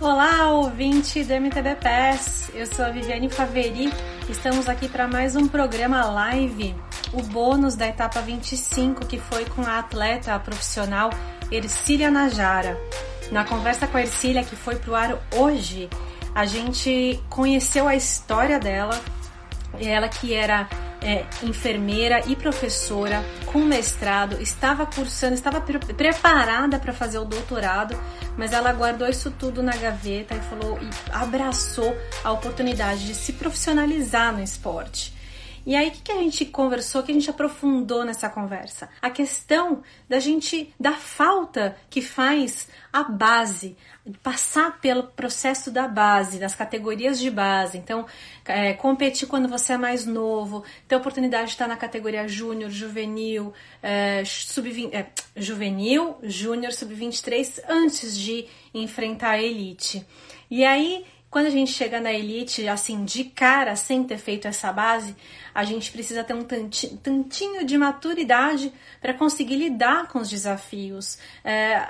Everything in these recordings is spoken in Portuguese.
Olá, ouvinte do MTB Pass. Eu sou a Viviane Faveri. Estamos aqui para mais um programa live, o bônus da etapa 25, que foi com a atleta profissional Ercília Najara. Na conversa com a Ercília, que foi pro ar hoje, a gente conheceu a história dela, ela que era é, enfermeira e professora com mestrado, estava cursando, estava pre preparada para fazer o doutorado, mas ela guardou isso tudo na gaveta e falou e abraçou a oportunidade de se profissionalizar no esporte. E aí, o que, que, a gente conversou, que a gente aprofundou nessa conversa? A questão da gente, da falta que faz a base, passar pelo processo da base, das categorias de base. Então, é, competir quando você é mais novo, ter oportunidade de estar na categoria júnior, juvenil, é, sub é, juvenil, júnior, sub-23, antes de enfrentar a elite. E aí, quando a gente chega na elite, assim, de cara, sem ter feito essa base, a gente precisa ter um tantinho de maturidade para conseguir lidar com os desafios. É,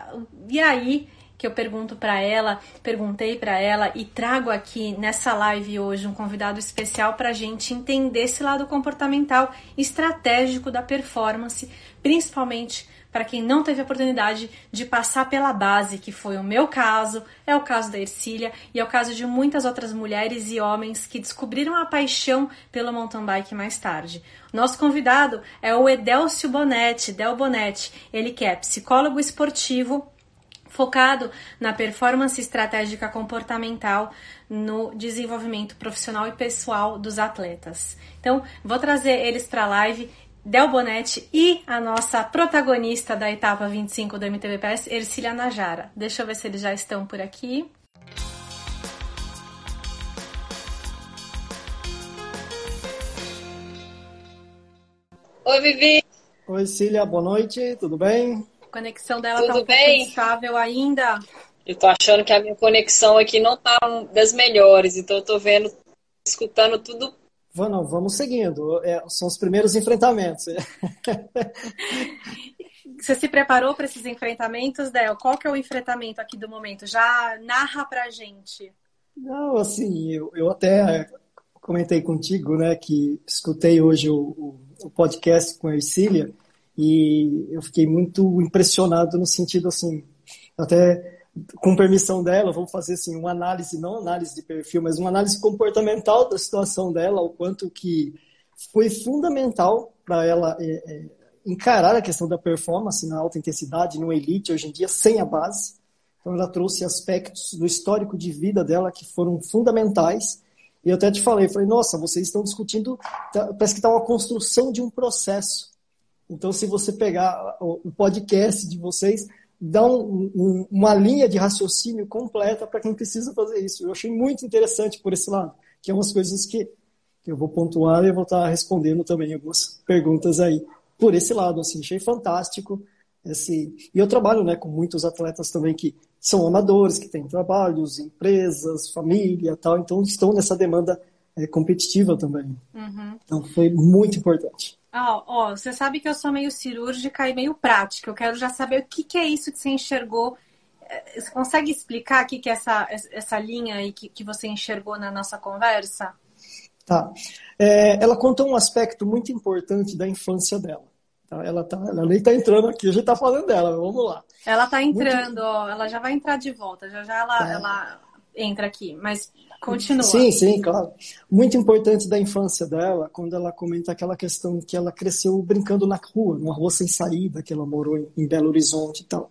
e aí que eu pergunto para ela, perguntei para ela e trago aqui nessa live hoje um convidado especial para a gente entender esse lado comportamental estratégico da performance, principalmente para quem não teve a oportunidade de passar pela base, que foi o meu caso, é o caso da Ercília e é o caso de muitas outras mulheres e homens que descobriram a paixão pelo mountain bike mais tarde. Nosso convidado é o Edelcio Bonetti, Del Bonetti, ele que é psicólogo esportivo, focado na performance estratégica comportamental no desenvolvimento profissional e pessoal dos atletas. Então, vou trazer eles para a live. Del Bonetti e a nossa protagonista da etapa 25 do MTBPS, Ercília Najara. Deixa eu ver se eles já estão por aqui. Oi, Vivi. Oi, Cília, boa noite, tudo bem? A conexão dela Tudo tá um bem? instável ainda. Eu tô achando que a minha conexão aqui não tá das melhores, então eu tô vendo, escutando tudo. Vamos, vamos seguindo. É, são os primeiros enfrentamentos. Você se preparou para esses enfrentamentos, Del? Qual que é o enfrentamento aqui do momento? Já narra pra gente. Não, assim, eu, eu até comentei contigo, né, que escutei hoje o, o, o podcast com a Ercília, e eu fiquei muito impressionado no sentido assim, até com permissão dela, vou fazer assim uma análise, não análise de perfil, mas uma análise comportamental da situação dela, o quanto que foi fundamental para ela é, é, encarar a questão da performance na alta intensidade, no elite, hoje em dia, sem a base. Então ela trouxe aspectos do histórico de vida dela que foram fundamentais. E eu até te falei, falei, nossa, vocês estão discutindo, tá, parece que está uma construção de um processo. Então, se você pegar o podcast de vocês, dá um, um, uma linha de raciocínio completa para quem precisa fazer isso. Eu achei muito interessante por esse lado, que é umas coisas que, que eu vou pontuar e vou estar respondendo também algumas perguntas aí por esse lado. Assim, achei fantástico. Esse... E eu trabalho né, com muitos atletas também que são amadores, que têm trabalhos, empresas, família tal, então estão nessa demanda é, competitiva também. Uhum. Então foi muito importante. Ó, ó, você sabe que eu sou meio cirúrgica e meio prática. Eu quero já saber o que, que é isso que você enxergou. É, você consegue explicar o que, que é essa, essa linha aí que, que você enxergou na nossa conversa? Tá. É, ela contou um aspecto muito importante da infância dela. Tá? Ela, tá, ela nem está entrando aqui, a gente está falando dela, vamos lá. Ela está entrando, muito... ó, ela já vai entrar de volta, já já ela, tá. ela entra aqui, mas Continua. Sim, sim, claro. Muito importante da infância dela, quando ela comenta aquela questão que ela cresceu brincando na rua, numa rua sem saída, que ela morou em Belo Horizonte e tal.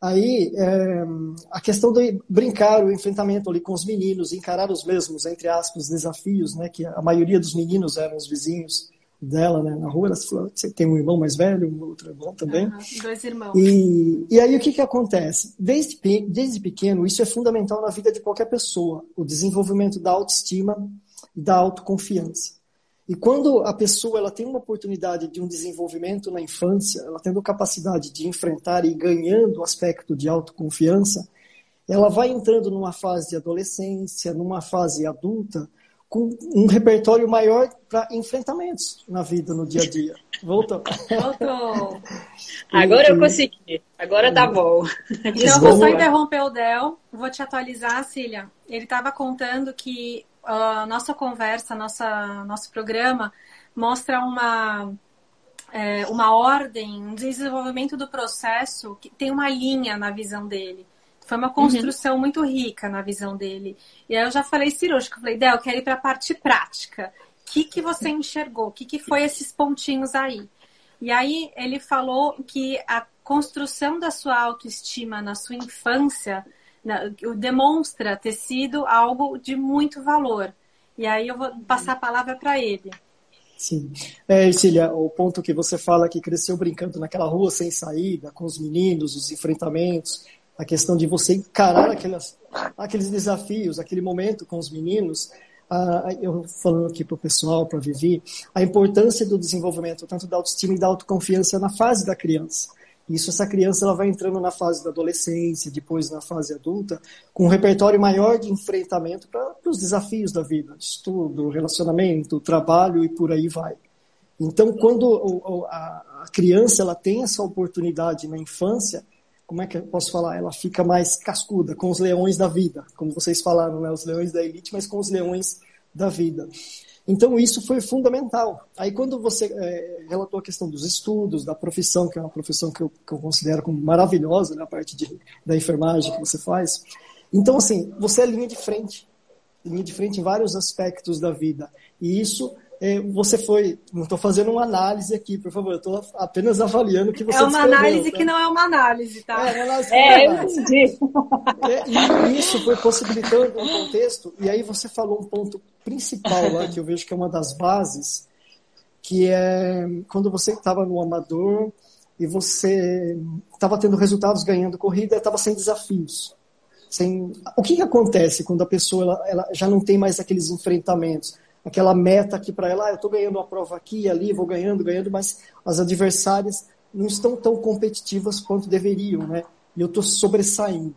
Aí, é, a questão de brincar, o enfrentamento ali com os meninos, encarar os mesmos, entre aspas, desafios, né, que a maioria dos meninos eram os vizinhos, dela, né, na rua, ela falou, você tem um irmão mais velho, outro irmão também. Uhum, dois irmãos. E, e aí o que que acontece? Desde, desde pequeno, isso é fundamental na vida de qualquer pessoa, o desenvolvimento da autoestima e da autoconfiança. E quando a pessoa ela tem uma oportunidade de um desenvolvimento na infância, ela tendo capacidade de enfrentar e ganhando o aspecto de autoconfiança, ela vai entrando numa fase de adolescência, numa fase adulta, com um repertório maior para enfrentamentos na vida, no dia a dia. Voltou. Voltou. Agora eu consegui. Agora tá bom. Então eu vou só interromper o Del. Vou te atualizar, Cília. Ele estava contando que a nossa conversa, nossa, nosso programa mostra uma é, uma ordem, um desenvolvimento do processo que tem uma linha na visão dele. Foi uma construção uhum. muito rica na visão dele. E aí eu já falei cirúrgico, falei, Del, eu quero ir para a parte prática. O que, que você enxergou? O que, que foi esses pontinhos aí? E aí ele falou que a construção da sua autoestima na sua infância demonstra ter sido algo de muito valor. E aí eu vou passar a palavra para ele. Sim. É, Ercília, o ponto que você fala que cresceu brincando naquela rua sem saída, com os meninos, os enfrentamentos, a questão de você encarar aquelas, aqueles desafios, aquele momento com os meninos, ah, eu falando aqui para o pessoal, para Vivi, a importância do desenvolvimento, tanto da autoestima e da autoconfiança na fase da criança. Isso, essa criança ela vai entrando na fase da adolescência, depois na fase adulta, com um repertório maior de enfrentamento para os desafios da vida, estudo, relacionamento, trabalho e por aí vai. Então, quando a criança ela tem essa oportunidade na infância, como é que eu posso falar? Ela fica mais cascuda com os leões da vida, como vocês falaram, né? os leões da elite, mas com os leões da vida. Então, isso foi fundamental. Aí, quando você é, relatou a questão dos estudos, da profissão, que é uma profissão que eu, que eu considero como maravilhosa, né, a parte de, da enfermagem que você faz. Então, assim, você é linha de frente. Linha de frente em vários aspectos da vida. E isso você foi. Não estou fazendo uma análise aqui, por favor. Eu estou apenas avaliando o que você É uma análise tá? que não é uma análise, tá? É, uma análise é, eu entendi. É, e isso foi possibilitando um contexto. E aí você falou um ponto principal lá, que eu vejo que é uma das bases, que é quando você estava no amador e você estava tendo resultados ganhando corrida, estava sem desafios. Sem... O que, que acontece quando a pessoa ela, ela já não tem mais aqueles enfrentamentos? Aquela meta aqui para ela, ah, eu estou ganhando uma prova aqui e ali, vou ganhando, ganhando, mas as adversárias não estão tão competitivas quanto deveriam, né? E eu estou sobressaindo.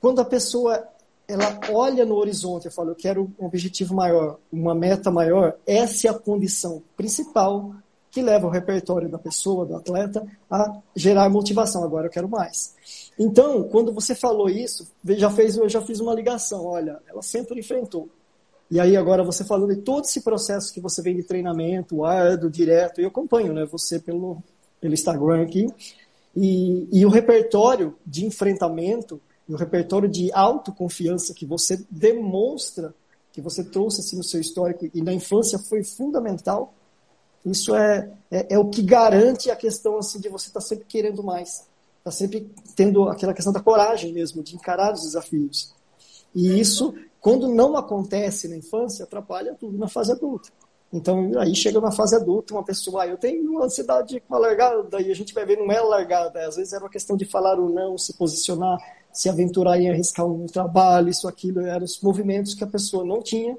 Quando a pessoa ela olha no horizonte e fala, eu quero um objetivo maior, uma meta maior, essa é a condição principal que leva o repertório da pessoa, do atleta, a gerar motivação. Agora eu quero mais. Então, quando você falou isso, já fez, eu já fiz uma ligação. Olha, ela sempre enfrentou e aí agora você falando de todo esse processo que você vem de treinamento, árduo, direto, eu acompanho, né, você pelo, pelo Instagram aqui, e, e o repertório de enfrentamento, e o repertório de autoconfiança que você demonstra, que você trouxe assim, no seu histórico e na infância foi fundamental, isso é, é, é o que garante a questão assim, de você estar tá sempre querendo mais, estar tá sempre tendo aquela questão da coragem mesmo, de encarar os desafios. E isso quando não acontece na infância, atrapalha tudo na fase adulta. Então, aí chega na fase adulta, uma pessoa, ah, eu tenho uma ansiedade com a largada, e a gente vai ver, não é largada, às vezes era uma questão de falar ou não, se posicionar, se aventurar em arriscar um trabalho, isso, aquilo, eram os movimentos que a pessoa não tinha,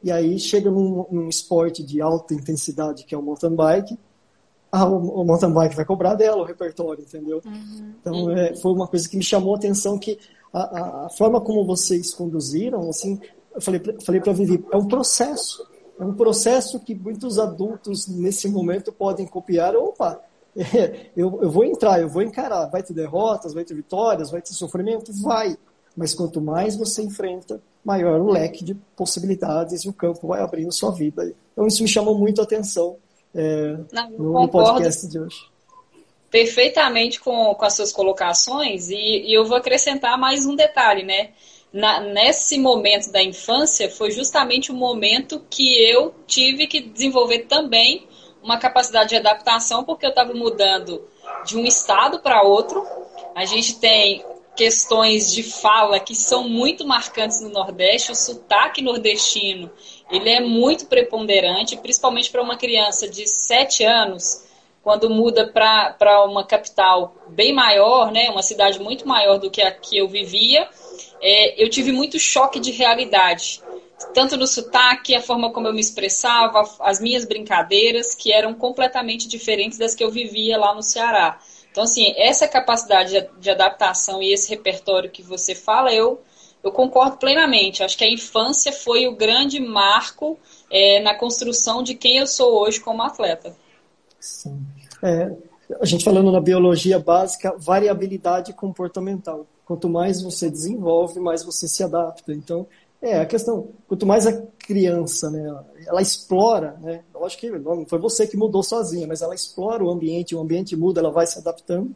e aí chega num, num esporte de alta intensidade, que é o mountain bike, ah, o, o mountain bike vai cobrar dela o repertório, entendeu? Uhum. Então, é, foi uma coisa que me chamou a atenção, que a, a, forma como vocês conduziram, assim, eu falei, falei para Vivi, é um processo. É um processo que muitos adultos nesse momento podem copiar. Opa, é, eu, eu vou entrar, eu vou encarar. Vai ter derrotas, vai ter vitórias, vai ter sofrimento? Vai. Mas quanto mais você enfrenta, maior o leque de possibilidades e o campo vai abrindo sua vida. Então isso me chamou muito a atenção é, Não, no, no podcast de hoje perfeitamente com, com as suas colocações e, e eu vou acrescentar mais um detalhe, né? Na, nesse momento da infância foi justamente o momento que eu tive que desenvolver também uma capacidade de adaptação, porque eu estava mudando de um estado para outro. A gente tem questões de fala que são muito marcantes no Nordeste. O sotaque nordestino ele é muito preponderante, principalmente para uma criança de 7 anos quando muda para uma capital bem maior, né, uma cidade muito maior do que a que eu vivia, é, eu tive muito choque de realidade. Tanto no sotaque, a forma como eu me expressava, as minhas brincadeiras, que eram completamente diferentes das que eu vivia lá no Ceará. Então, assim, essa capacidade de adaptação e esse repertório que você fala, eu eu concordo plenamente. Acho que a infância foi o grande marco é, na construção de quem eu sou hoje como atleta. Sim. É, a gente falando na biologia básica, variabilidade comportamental. Quanto mais você desenvolve, mais você se adapta. Então, é a questão, quanto mais a criança, né, ela explora, né, acho que não foi você que mudou sozinha, mas ela explora o ambiente, o ambiente muda, ela vai se adaptando.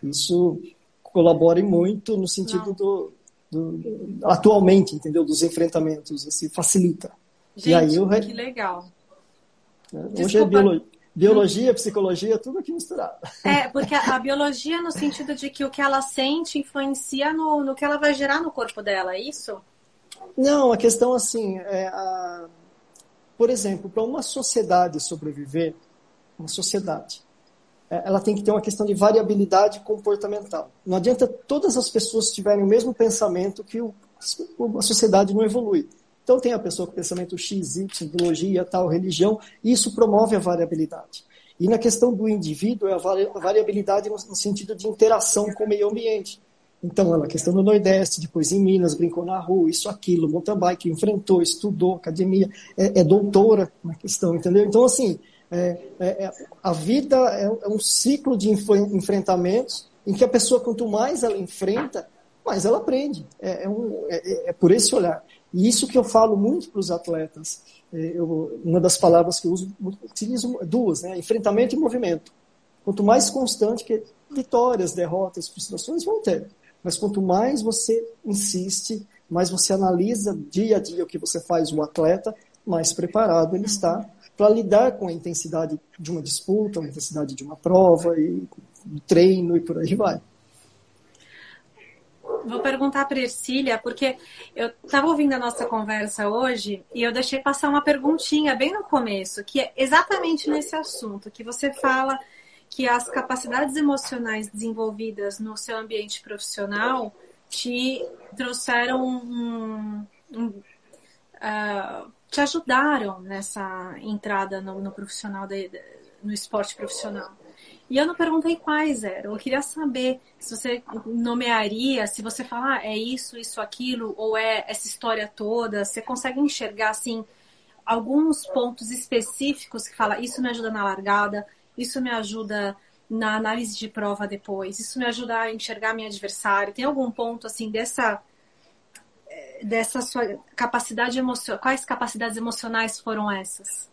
Isso colabora muito no sentido do, do, atualmente, entendeu, dos enfrentamentos, assim, facilita. Gente, e aí, o re... que legal. É, hoje é biologia. Biologia, psicologia, tudo aqui misturado. É, porque a, a, biologia no sentido de que o que ela sente influencia no, no que ela vai gerar no corpo dela, é isso? Não, a questão assim, é a... por exemplo, para uma sociedade sobreviver, uma sociedade, é, ela tem que ter uma questão de variabilidade comportamental. Não adianta todas as pessoas tiverem o mesmo pensamento que o, a sociedade não evolui. Então tem a pessoa com pensamento X, Y, ideologia, tal, religião, e isso promove a variabilidade. E na questão do indivíduo, é a variabilidade no sentido de interação com o meio ambiente. Então, ela, questão do Nordeste, depois em Minas, brincou na rua, isso, aquilo, mountain bike, enfrentou, estudou, academia, é, é doutora na questão, entendeu? Então, assim, é, é, é a vida é, é, um ciclo de enfrentamentos em que a pessoa, quanto mais ela enfrenta, mais ela aprende. É, é um, é, por esse olhar. E isso que eu falo muito para os atletas. Eu, uma das palavras que eu uso, utilizo duas, né? enfrentamento e movimento. Quanto mais constante, que vitórias, derrotas, frustrações vão ter. Mas quanto mais você insiste, mais você analisa dia a dia o que você faz, o atleta, mais preparado ele está para lidar com a intensidade de uma disputa, a intensidade de uma prova, e treino e por aí vai. Vou perguntar para Ercília, porque eu estava ouvindo a nossa conversa hoje e eu deixei passar uma perguntinha bem no começo, que é exatamente nesse assunto, que você fala que as capacidades emocionais desenvolvidas no seu ambiente profissional te trouxeram um, um, uh, te ajudaram nessa entrada no, no profissional de, no esporte profissional. E eu não perguntei quais eram. Eu queria saber se você nomearia, se você falar ah, é isso, isso, aquilo, ou é essa história toda. Você consegue enxergar assim alguns pontos específicos que fala isso me ajuda na largada, isso me ajuda na análise de prova depois, isso me ajuda a enxergar meu adversário. Tem algum ponto assim dessa eh, dessa sua capacidade emocional? Quais capacidades emocionais foram essas?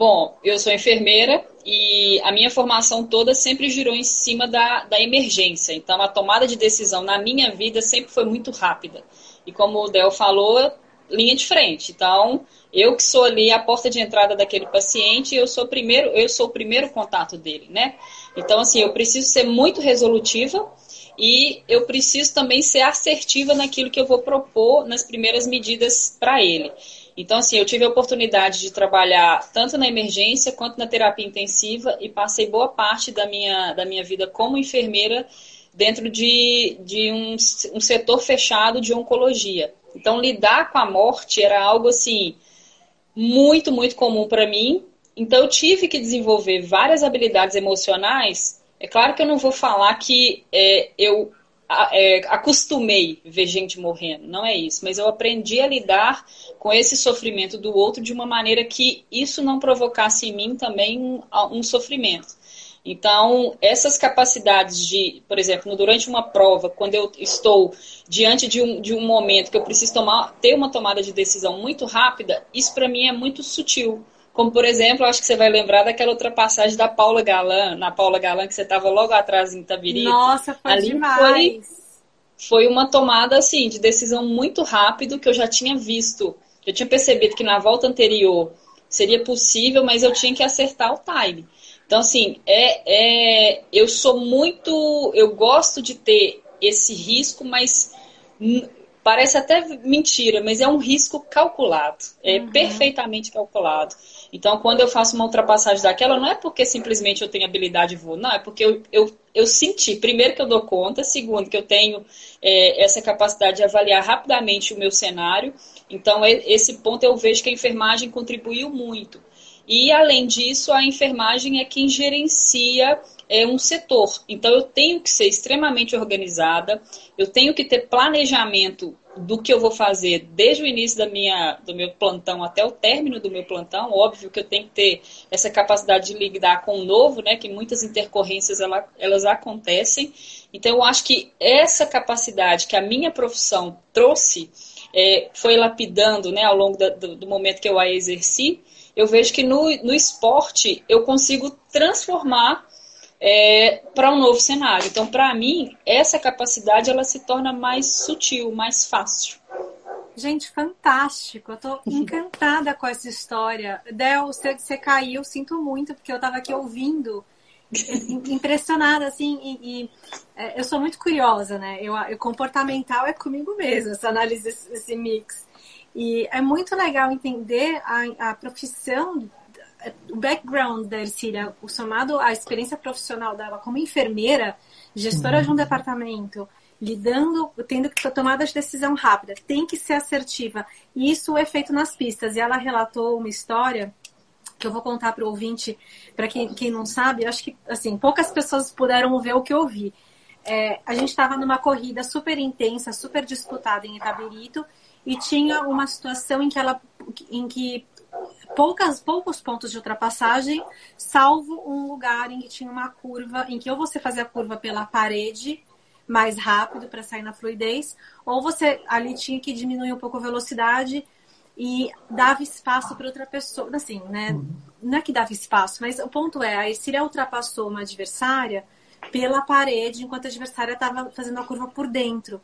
Bom, eu sou enfermeira e a minha formação toda sempre girou em cima da, da emergência. Então, a tomada de decisão na minha vida sempre foi muito rápida. E como o Del falou, linha de frente. Então, eu que sou ali a porta de entrada daquele paciente, eu sou primeiro, eu sou o primeiro contato dele, né? Então, assim, eu preciso ser muito resolutiva e eu preciso também ser assertiva naquilo que eu vou propor nas primeiras medidas para ele. Então, assim, eu tive a oportunidade de trabalhar tanto na emergência quanto na terapia intensiva e passei boa parte da minha, da minha vida como enfermeira dentro de, de um, um setor fechado de oncologia. Então, lidar com a morte era algo assim muito, muito comum para mim. Então, eu tive que desenvolver várias habilidades emocionais. É claro que eu não vou falar que é, eu é, acostumei ver gente morrendo, não é isso, mas eu aprendi a lidar com esse sofrimento do outro de uma maneira que isso não provocasse em mim também um, um sofrimento. Então, essas capacidades de, por exemplo, durante uma prova, quando eu estou diante de um, de um momento que eu preciso tomar, ter uma tomada de decisão muito rápida, isso para mim é muito sutil. Como, por exemplo, acho que você vai lembrar daquela outra passagem da Paula Galan, na Paula Galan, que você estava logo atrás em Itabirito. Nossa, foi Ali demais. Foi, foi uma tomada, assim, de decisão muito rápido, que eu já tinha visto. Eu tinha percebido que na volta anterior seria possível, mas eu tinha que acertar o time. Então, assim, é, é, eu sou muito. Eu gosto de ter esse risco, mas parece até mentira, mas é um risco calculado. É uhum. perfeitamente calculado. Então, quando eu faço uma ultrapassagem daquela, não é porque simplesmente eu tenho habilidade e vou, não, é porque eu, eu, eu senti, primeiro, que eu dou conta, segundo, que eu tenho é, essa capacidade de avaliar rapidamente o meu cenário. Então, esse ponto eu vejo que a enfermagem contribuiu muito. E, além disso, a enfermagem é quem gerencia é um setor. Então eu tenho que ser extremamente organizada, eu tenho que ter planejamento do que eu vou fazer desde o início da minha, do meu plantão até o término do meu plantão. Óbvio que eu tenho que ter essa capacidade de lidar com o novo, né? Que muitas intercorrências ela, elas acontecem. Então eu acho que essa capacidade que a minha profissão trouxe é, foi lapidando, né? Ao longo da, do, do momento que eu a exerci, eu vejo que no, no esporte eu consigo transformar é, para um novo cenário. Então, para mim, essa capacidade ela se torna mais sutil, mais fácil. Gente, fantástico. Eu tô encantada com essa história. Del, você, você caiu, sinto muito, porque eu estava aqui ouvindo, impressionada, assim, e, e é, eu sou muito curiosa, né? Eu, eu, comportamental é comigo mesmo, essa análise, esse mix. E é muito legal entender a, a profissão o background da Ercília, o somado à experiência profissional dela como enfermeira, gestora uhum. de um departamento, lidando, tendo que tomar de decisão rápida, tem que ser assertiva. E isso é feito nas pistas. E ela relatou uma história que eu vou contar para o ouvinte, para quem, quem não sabe, acho que assim poucas pessoas puderam ver o que eu vi. É, a gente estava numa corrida super intensa, super disputada em Itabirito, e tinha uma situação em que ela, em que poucas, poucos pontos de ultrapassagem, salvo um lugar em que tinha uma curva, em que ou você fazia a curva pela parede mais rápido para sair na fluidez, ou você ali tinha que diminuir um pouco a velocidade e dava espaço para outra pessoa. Assim, né? Não é que dava espaço, mas o ponto é, a Ercília ultrapassou uma adversária pela parede, enquanto a adversária estava fazendo a curva por dentro.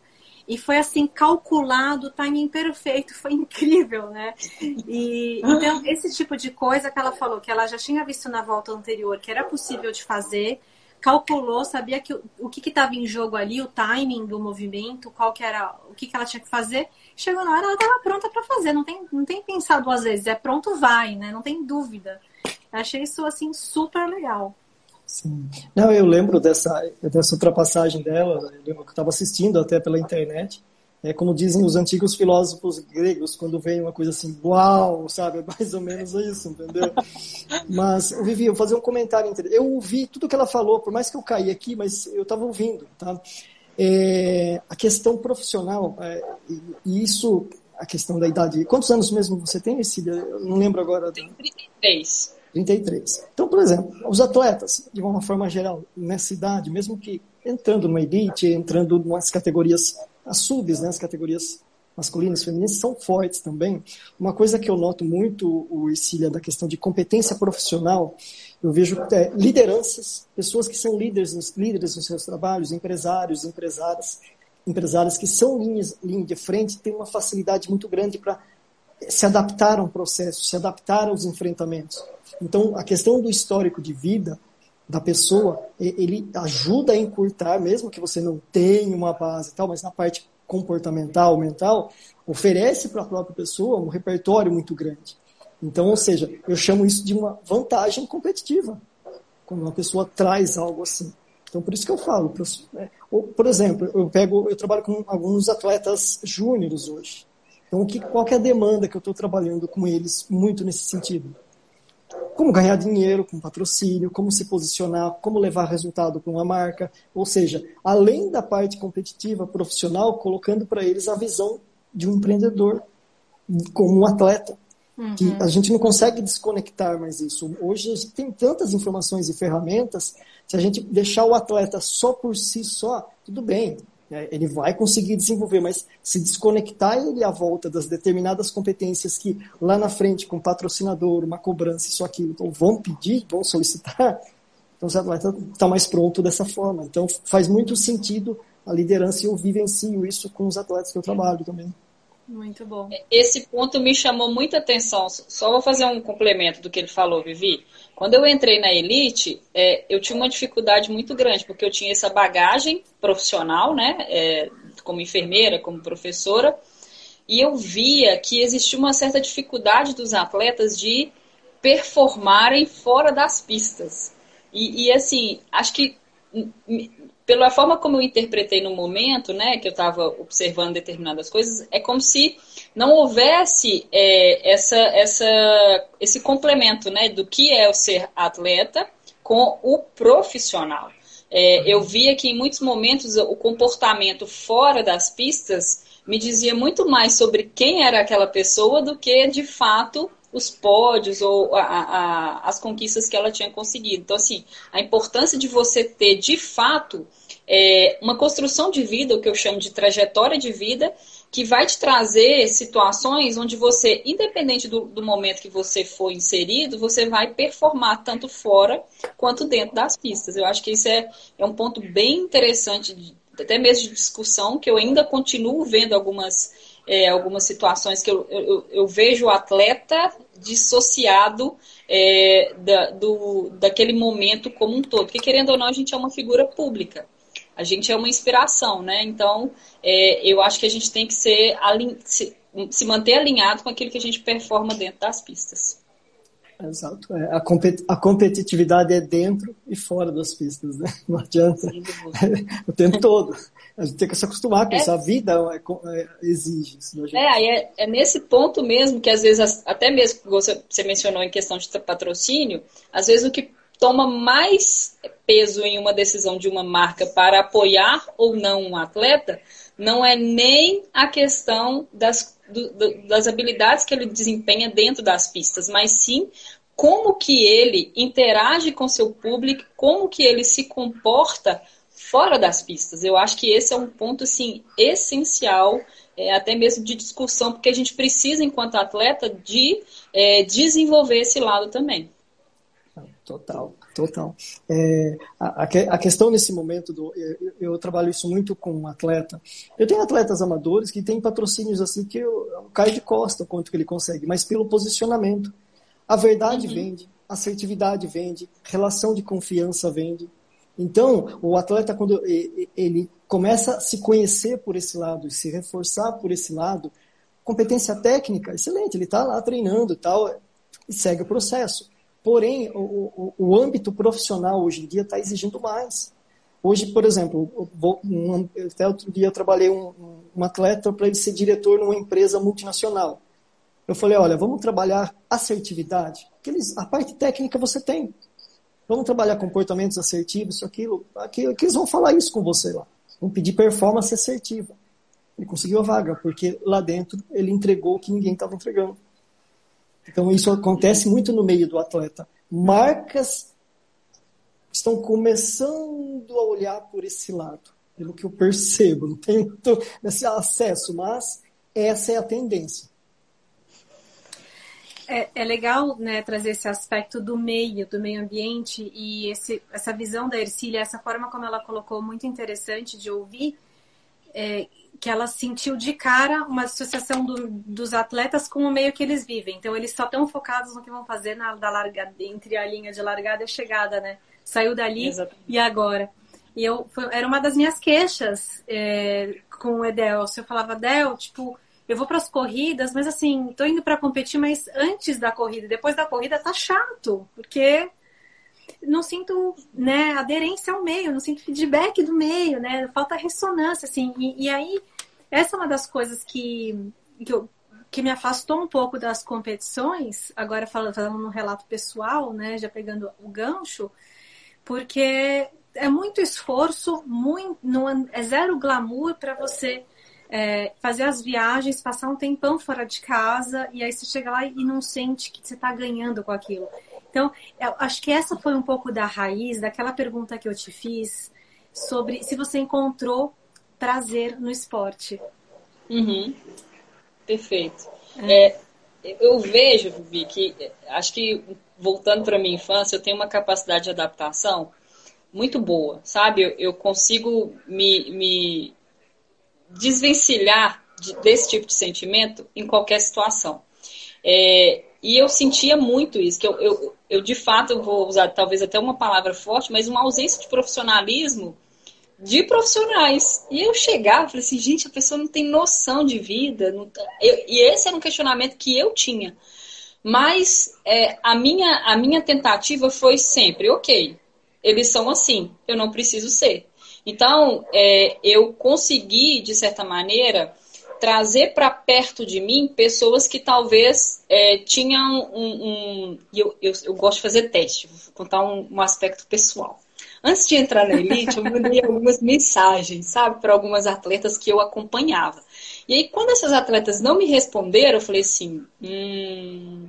E foi assim, calculado, timing perfeito, foi incrível, né? E, então, esse tipo de coisa que ela falou, que ela já tinha visto na volta anterior, que era possível de fazer, calculou, sabia que o que estava em jogo ali, o timing do movimento, qual que era, o que, que ela tinha que fazer. Chegou na hora, ela estava pronta para fazer, não tem, não tem pensado duas vezes, é pronto, vai, né? Não tem dúvida. Achei isso assim super legal. Sim. Não, eu lembro dessa, dessa ultrapassagem dela, eu lembro que estava assistindo até pela internet. É como dizem os antigos filósofos gregos, quando vem uma coisa assim, uau, sabe? Mais ou menos isso, entendeu? Mas, Vivi, eu vou fazer um comentário. Eu ouvi tudo que ela falou, por mais que eu caí aqui, mas eu estava ouvindo, tá? É, a questão profissional, é, e isso, a questão da idade. Quantos anos mesmo você tem, Cília? Eu não lembro agora. Tem 33. 33. Então, por exemplo, os atletas, de uma forma geral, nessa idade, mesmo que entrando no elite, entrando nas categorias, as subs, né, as categorias masculinas e femininas, são fortes também. Uma coisa que eu noto muito, o Ercília, da questão de competência profissional, eu vejo é, lideranças, pessoas que são líderes, líderes nos seus trabalhos, empresários, empresárias, empresárias que são linhas, linha de frente, têm uma facilidade muito grande para se adaptar a um processo, se adaptar aos enfrentamentos. Então, a questão do histórico de vida da pessoa, ele ajuda a encurtar, mesmo que você não tenha uma base e tal, mas na parte comportamental, mental, oferece para a própria pessoa um repertório muito grande. Então, ou seja, eu chamo isso de uma vantagem competitiva, quando uma pessoa traz algo assim. Então, por isso que eu falo. Por exemplo, eu pego, eu trabalho com alguns atletas júniores hoje. Então, que, qual é a demanda que eu estou trabalhando com eles muito nesse sentido? Como ganhar dinheiro com patrocínio, como se posicionar, como levar resultado para uma marca. Ou seja, além da parte competitiva, profissional, colocando para eles a visão de um empreendedor, como um atleta. Uhum. Que a gente não consegue desconectar mais isso. Hoje a gente tem tantas informações e ferramentas, se a gente deixar o atleta só por si só, tudo bem, ele vai conseguir desenvolver, mas se desconectar ele à volta das determinadas competências que lá na frente, com patrocinador, uma cobrança, isso, aquilo, então vão pedir, vão solicitar, então o atleta está mais pronto dessa forma. Então faz muito sentido a liderança e eu vivencio isso com os atletas que eu trabalho também. Muito bom. Esse ponto me chamou muita atenção. Só vou fazer um complemento do que ele falou, Vivi. Quando eu entrei na Elite, é, eu tinha uma dificuldade muito grande, porque eu tinha essa bagagem profissional, né? É, como enfermeira, como professora, e eu via que existia uma certa dificuldade dos atletas de performarem fora das pistas. E, e assim, acho que pela forma como eu interpretei no momento, né, que eu estava observando determinadas coisas, é como se não houvesse é, essa, essa, esse complemento, né, do que é o ser atleta com o profissional. É, eu via que em muitos momentos o comportamento fora das pistas me dizia muito mais sobre quem era aquela pessoa do que de fato os pódios ou a, a, as conquistas que ela tinha conseguido. Então, assim, a importância de você ter de fato é, uma construção de vida, o que eu chamo de trajetória de vida, que vai te trazer situações onde você, independente do, do, momento que você for inserido, você vai performar tanto fora quanto dentro das pistas. Eu acho que isso é, é um ponto bem interessante, de, até mesmo de discussão, que eu ainda continuo vendo algumas, é, algumas situações que eu, eu, eu, vejo o atleta dissociado é, da, do, daquele momento como um todo. Porque, querendo ou não, a gente é uma figura pública a gente é uma inspiração, né? Então, é, eu acho que a gente tem que ser se, se, manter alinhado com aquilo que a gente performa dentro das pistas. Exato. É, a, compet a, competitividade é dentro e fora das pistas, né? Não adianta. o tempo todo. A gente tem que se acostumar com é. isso. A vida é, é, exige isso. Né, é, aí é, é, nesse ponto mesmo que às vezes, até mesmo que você, você mencionou em questão de patrocínio, às vezes o que toma mais peso em uma decisão de uma marca para apoiar ou não um atleta não é nem a questão das, do, das habilidades que ele desempenha dentro das pistas, mas sim como que ele interage com seu público, como que ele se comporta fora das pistas. Eu acho que esse é um ponto assim essencial, é, até mesmo de discussão, porque a gente precisa, enquanto atleta, de é, desenvolver esse lado também. Total, total. É, a, a, questão nesse momento, do, eu, eu, trabalho isso muito com um atleta. Eu tenho atletas amadores que têm patrocínios assim que eu, eu caio de costa o quanto que ele consegue, mas pelo posicionamento. A verdade uhum. vende, assertividade vende, relação de confiança vende. Então, o atleta, quando ele começa a se conhecer por esse lado e se reforçar por esse lado, competência técnica, excelente, ele está lá treinando e tal, e segue o processo. Porém, o, o, o âmbito profissional hoje em dia está exigindo mais. Hoje, por exemplo, vou, um, até outro dia eu trabalhei um, um atleta para ele ser diretor numa empresa multinacional. Eu falei, olha, vamos trabalhar assertividade. Aqueles, a parte técnica você tem. Vamos trabalhar comportamentos assertivos, isso, aquilo, aquilo, que eles vão falar isso com você lá. Vão pedir performance assertiva. Ele conseguiu a vaga, porque lá dentro ele entregou o que ninguém estava entregando. Então, isso acontece muito no meio do atleta. Marcas estão começando a olhar por esse lado, pelo que eu percebo. Não tenho esse acesso, mas essa é a tendência. É, é, legal né, trazer esse aspecto do meio, do meio ambiente e esse, essa visão da Ercília, essa forma como ela colocou, muito interessante de ouvir, é, que ela sentiu de cara uma associação do, dos atletas com o meio que eles vivem. Então, eles só estão focados no que vão fazer na, da largada, entre a linha de largada e chegada, né? Saiu dali Exatamente. e agora. E eu, foi, era uma das minhas queixas é, com o Edelcio. Eu falava, Del, tipo, eu vou para as corridas, mas assim, tô indo para competir, mas antes da corrida, depois da corrida tá chato, porque não sinto né, aderência ao meio, não sinto feedback do meio, né? Falta ressonância, assim. E, e aí, essa é uma das coisas que, que, eu, que me afastou um pouco das competições, agora falando, falando no relato pessoal, né? Já pegando o gancho, porque é muito esforço, muito, não é, é zero glamour para você é, fazer as viagens, passar um tempão fora de casa e aí você chega lá e não sente que você está ganhando com aquilo. Então, acho que essa foi um pouco da raiz daquela pergunta que eu te fiz sobre se você encontrou prazer no esporte. Uhum. Perfeito. É. É, eu vejo, Vivi, que acho que voltando para minha infância, eu tenho uma capacidade de adaptação muito boa, sabe? Eu, eu consigo me, me desvencilhar de, desse tipo de sentimento em qualquer situação. É, e eu sentia muito isso, que eu, eu, eu de fato eu vou usar talvez até uma palavra forte, mas uma ausência de profissionalismo de profissionais. E eu chegava e falei assim, gente, a pessoa não tem noção de vida. Tá, eu, e esse era um questionamento que eu tinha. Mas é, a, minha, a minha tentativa foi sempre, ok, eles são assim, eu não preciso ser. Então, é, eu consegui, de certa maneira, trazer para perto de mim pessoas que talvez é, tinham um. um eu, eu, eu, gosto de fazer teste, vou contar um, um aspecto pessoal. Antes de entrar na elite, eu mandei algumas mensagens, sabe, para algumas atletas que eu acompanhava. E aí, quando essas atletas não me responderam, eu falei assim: hum,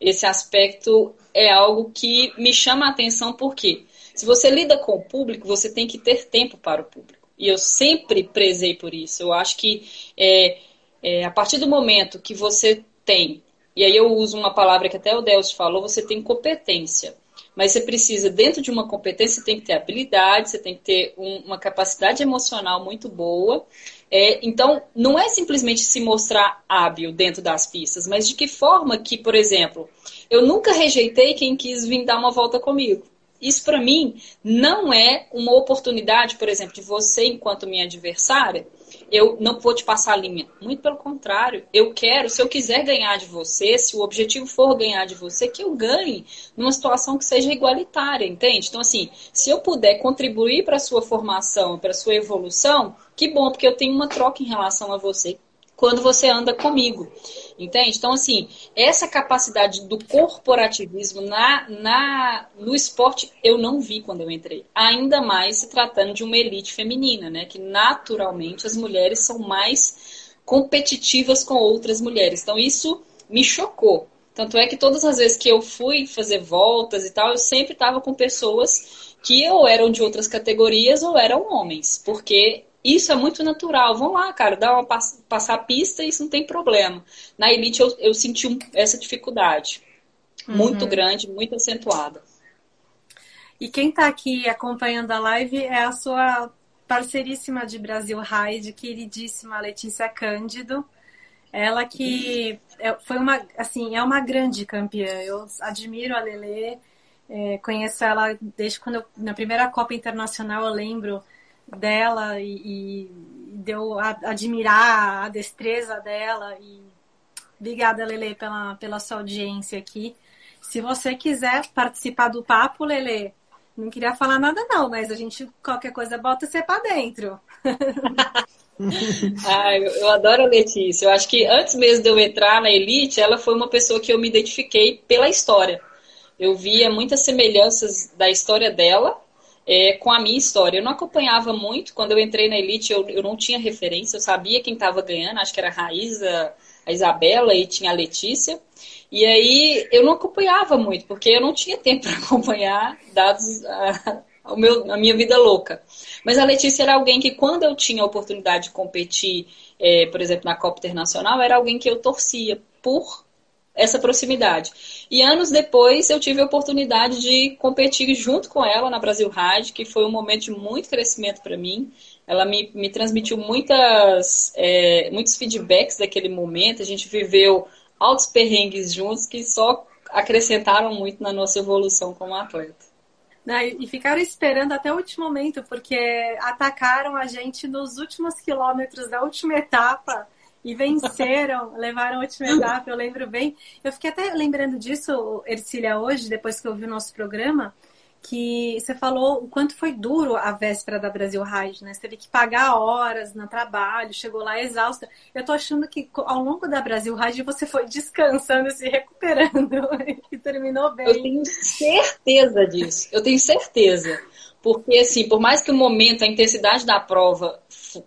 esse aspecto é algo que me chama a atenção, porque se você lida com o público, você tem que ter tempo para o público. E eu sempre prezei por isso. Eu acho que é, é, a partir do momento que você tem, e aí eu uso uma palavra que até o Delcio falou, você tem competência. Mas você precisa, dentro de uma competência, você tem que ter habilidade, você tem que ter um, uma capacidade emocional muito boa. É, então, não é simplesmente se mostrar hábil dentro das pistas, mas de que forma que, por exemplo, eu nunca rejeitei quem quis vir dar uma volta comigo. Isso para mim não é uma oportunidade, por exemplo, de você enquanto minha adversária, eu não vou te passar a linha. Muito pelo contrário, eu quero, se eu quiser ganhar de você, se o objetivo for ganhar de você, que eu ganhe numa situação que seja igualitária, entende? Então assim, se eu puder contribuir para a sua formação, para a sua evolução, que bom, porque eu tenho uma troca em relação a você quando você anda comigo. Entende? Então, assim, essa capacidade do corporativismo na, na, no esporte eu não vi quando eu entrei. Ainda mais se tratando de uma elite feminina, né? Que naturalmente as mulheres são mais competitivas com outras mulheres. Então, isso me chocou. Tanto é que todas as vezes que eu fui fazer voltas e tal, eu sempre estava com pessoas que ou eram de outras categorias ou eram homens, porque isso é muito natural. Vão lá, cara, dá uma passar a pista, isso não tem problema. Na elite eu, eu senti um, essa dificuldade uhum. muito grande, muito acentuada. E quem está aqui acompanhando a live é a sua parceiríssima de Brasil Ride, queridíssima Letícia Cândido. Ela que é, foi uma, assim, é uma grande campeã. Eu admiro a Lele, é, conheço ela desde quando eu, na primeira Copa Internacional, eu lembro dela e, e deu a admirar a destreza dela. E obrigada, Lele, pela, pela sua audiência aqui. Se você quiser participar do papo, Lele, não queria falar nada não, mas a gente qualquer coisa bota você para dentro. ah, eu, eu, adoro a Letícia. Eu acho que antes mesmo de eu entrar na Elite, ela foi uma pessoa que eu me identifiquei pela história. Eu via muitas semelhanças da história dela é, com a minha história. Eu não acompanhava muito, quando eu entrei na Elite eu, eu não tinha referência, eu sabia quem estava ganhando, acho que era a Raíza, a Isabela e tinha a Letícia. E aí eu não acompanhava muito, porque eu não tinha tempo para acompanhar, dados a, a, meu, a minha vida louca. Mas a Letícia era alguém que, quando eu tinha a oportunidade de competir, é, por exemplo, na Copa Internacional, era alguém que eu torcia por essa proximidade. E anos depois eu tive a oportunidade de competir junto com ela na Brasil Ride, que foi um momento de muito crescimento para mim. Ela me, me transmitiu muitas, é, muitos feedbacks daquele momento. A gente viveu altos perrengues juntos que só acrescentaram muito na nossa evolução como atleta. Né? E ficaram esperando até o último momento, porque atacaram a gente nos últimos quilômetros da última etapa e venceram, levaram a última etapa, eu lembro bem. Eu fiquei até lembrando disso, Ercília, hoje, depois que eu vi o nosso programa, que você falou o quanto foi duro a véspera da Brasil Ride, né? Você teve que pagar horas no trabalho, chegou lá exausta. Eu tô achando que ao longo da Brasil Ride você foi descansando, se recuperando e terminou bem. Eu tenho certeza disso, eu tenho certeza. Porque, assim, por mais que o momento, a intensidade da prova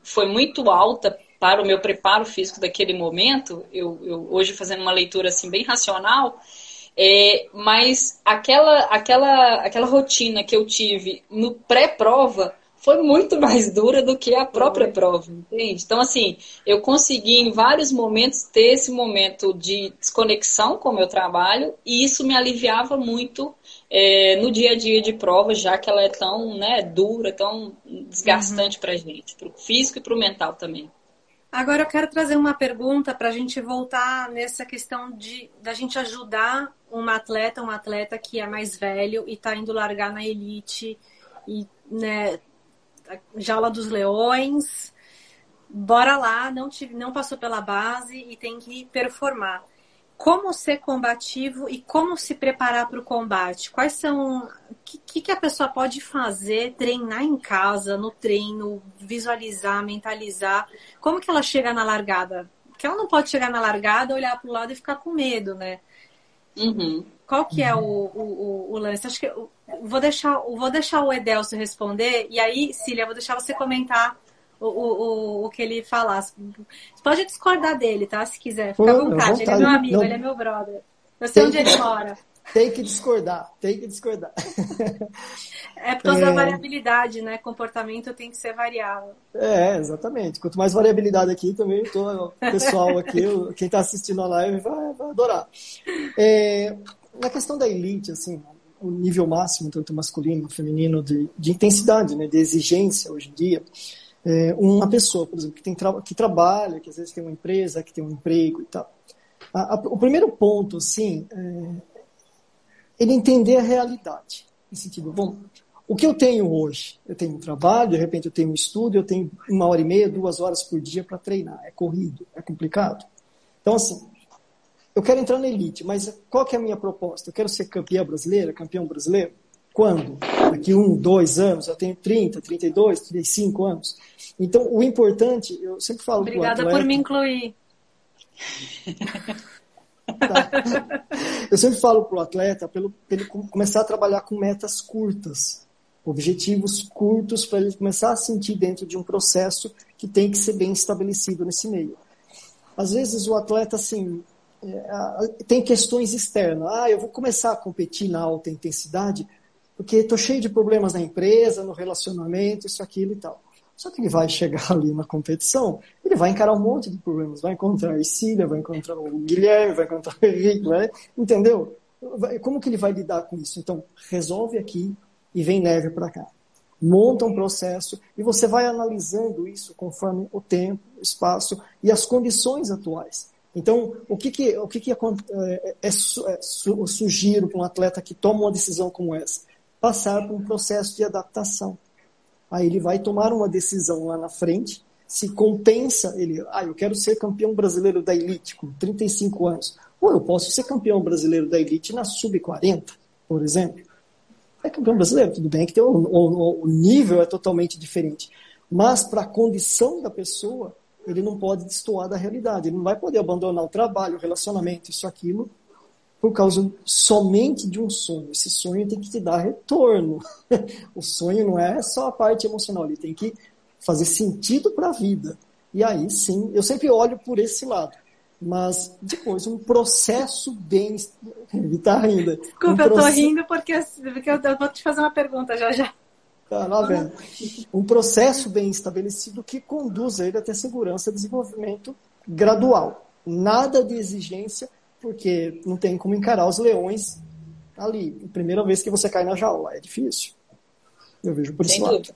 foi muito alta para o meu preparo físico daquele momento, eu, eu hoje fazendo uma leitura assim bem racional, é, mas aquela, aquela, aquela rotina que eu tive no pré-prova foi muito mais dura do que a própria prova, entende? Então, assim, eu consegui em vários momentos ter esse momento de desconexão com o meu trabalho e isso me aliviava muito é, no dia a dia de prova, já que ela é tão né, dura, tão desgastante uhum. para gente, para o físico e para o mental também. Agora eu quero trazer uma pergunta para a gente voltar nessa questão de da gente ajudar uma atleta, um atleta que é mais velho e está indo largar na elite e né, jaula dos leões, bora lá, não tive, não passou pela base e tem que performar. Como ser combativo e como se preparar para o combate? Quais são. O que, que a pessoa pode fazer, treinar em casa, no treino, visualizar, mentalizar? Como que ela chega na largada? Porque ela não pode chegar na largada, olhar para o lado e ficar com medo, né? Uhum. Qual que é o, o, o, lance? Acho que eu vou deixar, vou deixar o Edelso responder, e aí, Cília, vou deixar você comentar o, o, o que ele falasse. Você pode discordar dele, tá? Se quiser. Fica à vontade. Ele é meu amigo, não. ele é meu brother. Eu sei onde que, ele mora. Tem que discordar, tem que discordar. É por causa é... da variabilidade, né? Comportamento tem que ser variável. É, exatamente. Quanto mais variabilidade aqui, também tô, o pessoal aqui, quem está assistindo a live vai, vai adorar. É, na questão da elite, assim, o nível máximo, tanto masculino, feminino, de, de intensidade, né, de exigência hoje em dia, é, uma pessoa, por exemplo, que, tem tra que trabalha, que às vezes tem uma empresa, que tem um emprego e tal. A, a, o primeiro ponto, assim, é ele entender a realidade. No sentido, bom, o que eu tenho hoje? Eu tenho um trabalho, de repente eu tenho um estudo, eu tenho uma hora e meia, duas horas por dia para treinar. É corrido, é complicado. Então, assim, eu quero entrar na elite, mas qual que é a minha proposta? Eu quero ser campeã brasileira, campeão brasileiro? Quando? Daqui um, dois anos, eu tenho 30, 32, 35 anos. Então, o importante, eu sempre falo Obrigada atleta, por me incluir. Tá. Eu sempre falo para o atleta para ele começar a trabalhar com metas curtas, objetivos curtos, para ele começar a sentir dentro de um processo que tem que ser bem estabelecido nesse meio. Às vezes o atleta, assim, é, tem questões externas. Ah, eu vou começar a competir na alta intensidade porque estou cheio de problemas na empresa, no relacionamento, isso, aquilo e tal. Só que ele vai chegar ali na competição, ele vai encarar um monte de problemas. Vai encontrar a Isília, vai encontrar o Guilherme, vai encontrar o Henrique, vai, entendeu? Como que ele vai lidar com isso? Então, resolve aqui e vem neve para cá. Monta um processo e você vai analisando isso conforme o tempo, o espaço e as condições atuais. Então, o que que, o que, que é, é, é, é sugiro para um atleta que toma uma decisão como essa? Passar por um processo de adaptação. Aí ele vai tomar uma decisão lá na frente, se compensa ele, ah, eu quero ser campeão brasileiro da elite com 35 anos. Ou eu posso ser campeão brasileiro da elite na sub-40, por exemplo. É campeão brasileiro, tudo bem que tem o, o, o nível é totalmente diferente. Mas para a condição da pessoa, ele não pode destoar da realidade. Ele não vai poder abandonar o trabalho, o relacionamento, isso, aquilo, por causa somente de um sonho. Esse sonho tem que te dar retorno. o sonho não é só a parte emocional, ele tem que fazer sentido para a vida. E aí sim, eu sempre olho por esse lado. Mas depois um processo bem. Ele tá rindo. Desculpa, um eu tô rindo porque, porque eu vou te fazer uma pergunta já já. Tá lá vendo. Um processo bem estabelecido que conduz ele até segurança e desenvolvimento gradual. Nada de exigência, porque não tem como encarar os leões ali. Primeira vez que você cai na jaula, é difícil. Eu vejo por Sem esse lado.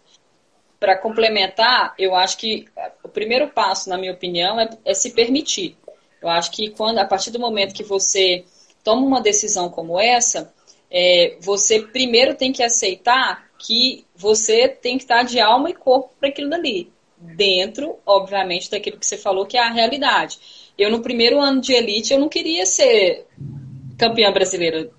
Para complementar, eu acho que o primeiro passo, na minha opinião, é, é se permitir. Eu acho que quando, a partir do momento que você toma uma decisão como essa, é, você primeiro tem que aceitar que você tem que estar de alma e corpo para aquilo dali. Dentro, obviamente, daquilo que você falou, que é a realidade. Eu, no primeiro ano de elite, eu não queria ser campeã brasileira.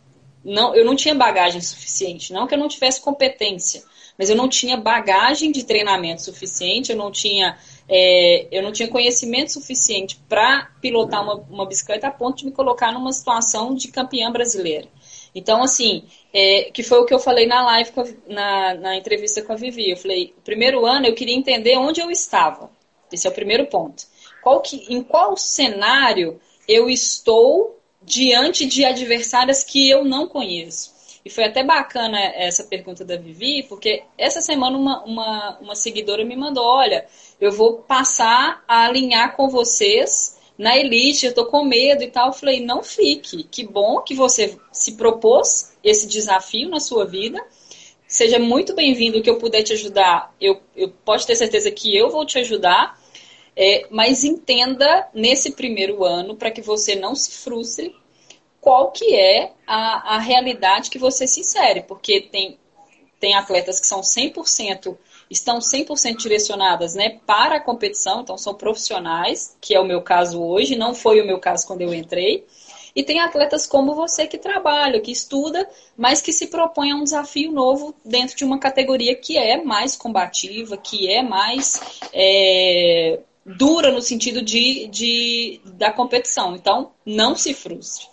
Não, eu não tinha bagagem suficiente. Não que eu não tivesse competência, mas eu não tinha bagagem de treinamento suficiente, eu não tinha, é, eu não tinha conhecimento suficiente para pilotar uma, uma bicicleta a ponto de me colocar numa situação de campeã brasileira. Então, assim, é, que foi o que eu falei na live, a, na, na entrevista com a Vivi. Eu falei, o primeiro ano eu queria entender onde eu estava. Esse é o primeiro ponto. Qual que, em qual cenário eu estou diante de adversárias que eu não conheço? E foi até bacana essa pergunta da Vivi, porque essa semana uma, uma, uma seguidora me mandou: olha, eu vou passar a alinhar com vocês na elite, eu tô com medo e tal. Eu falei, não fique. Que bom que você se propôs esse desafio na sua vida. Seja muito bem-vindo, que eu puder te ajudar. Eu, eu posso ter certeza que eu vou te ajudar. É, mas entenda nesse primeiro ano, para que você não se frustre, qual que é a, a realidade que você se insere. Porque tem, tem atletas que são 100% estão 100% direcionadas né, para a competição, então são profissionais, que é o meu caso hoje, não foi o meu caso quando eu entrei. E tem atletas como você que trabalha, que estuda, mas que se propõe a um desafio novo dentro de uma categoria que é mais combativa, que é mais é, dura no sentido de, de, da competição. Então, não se frustre.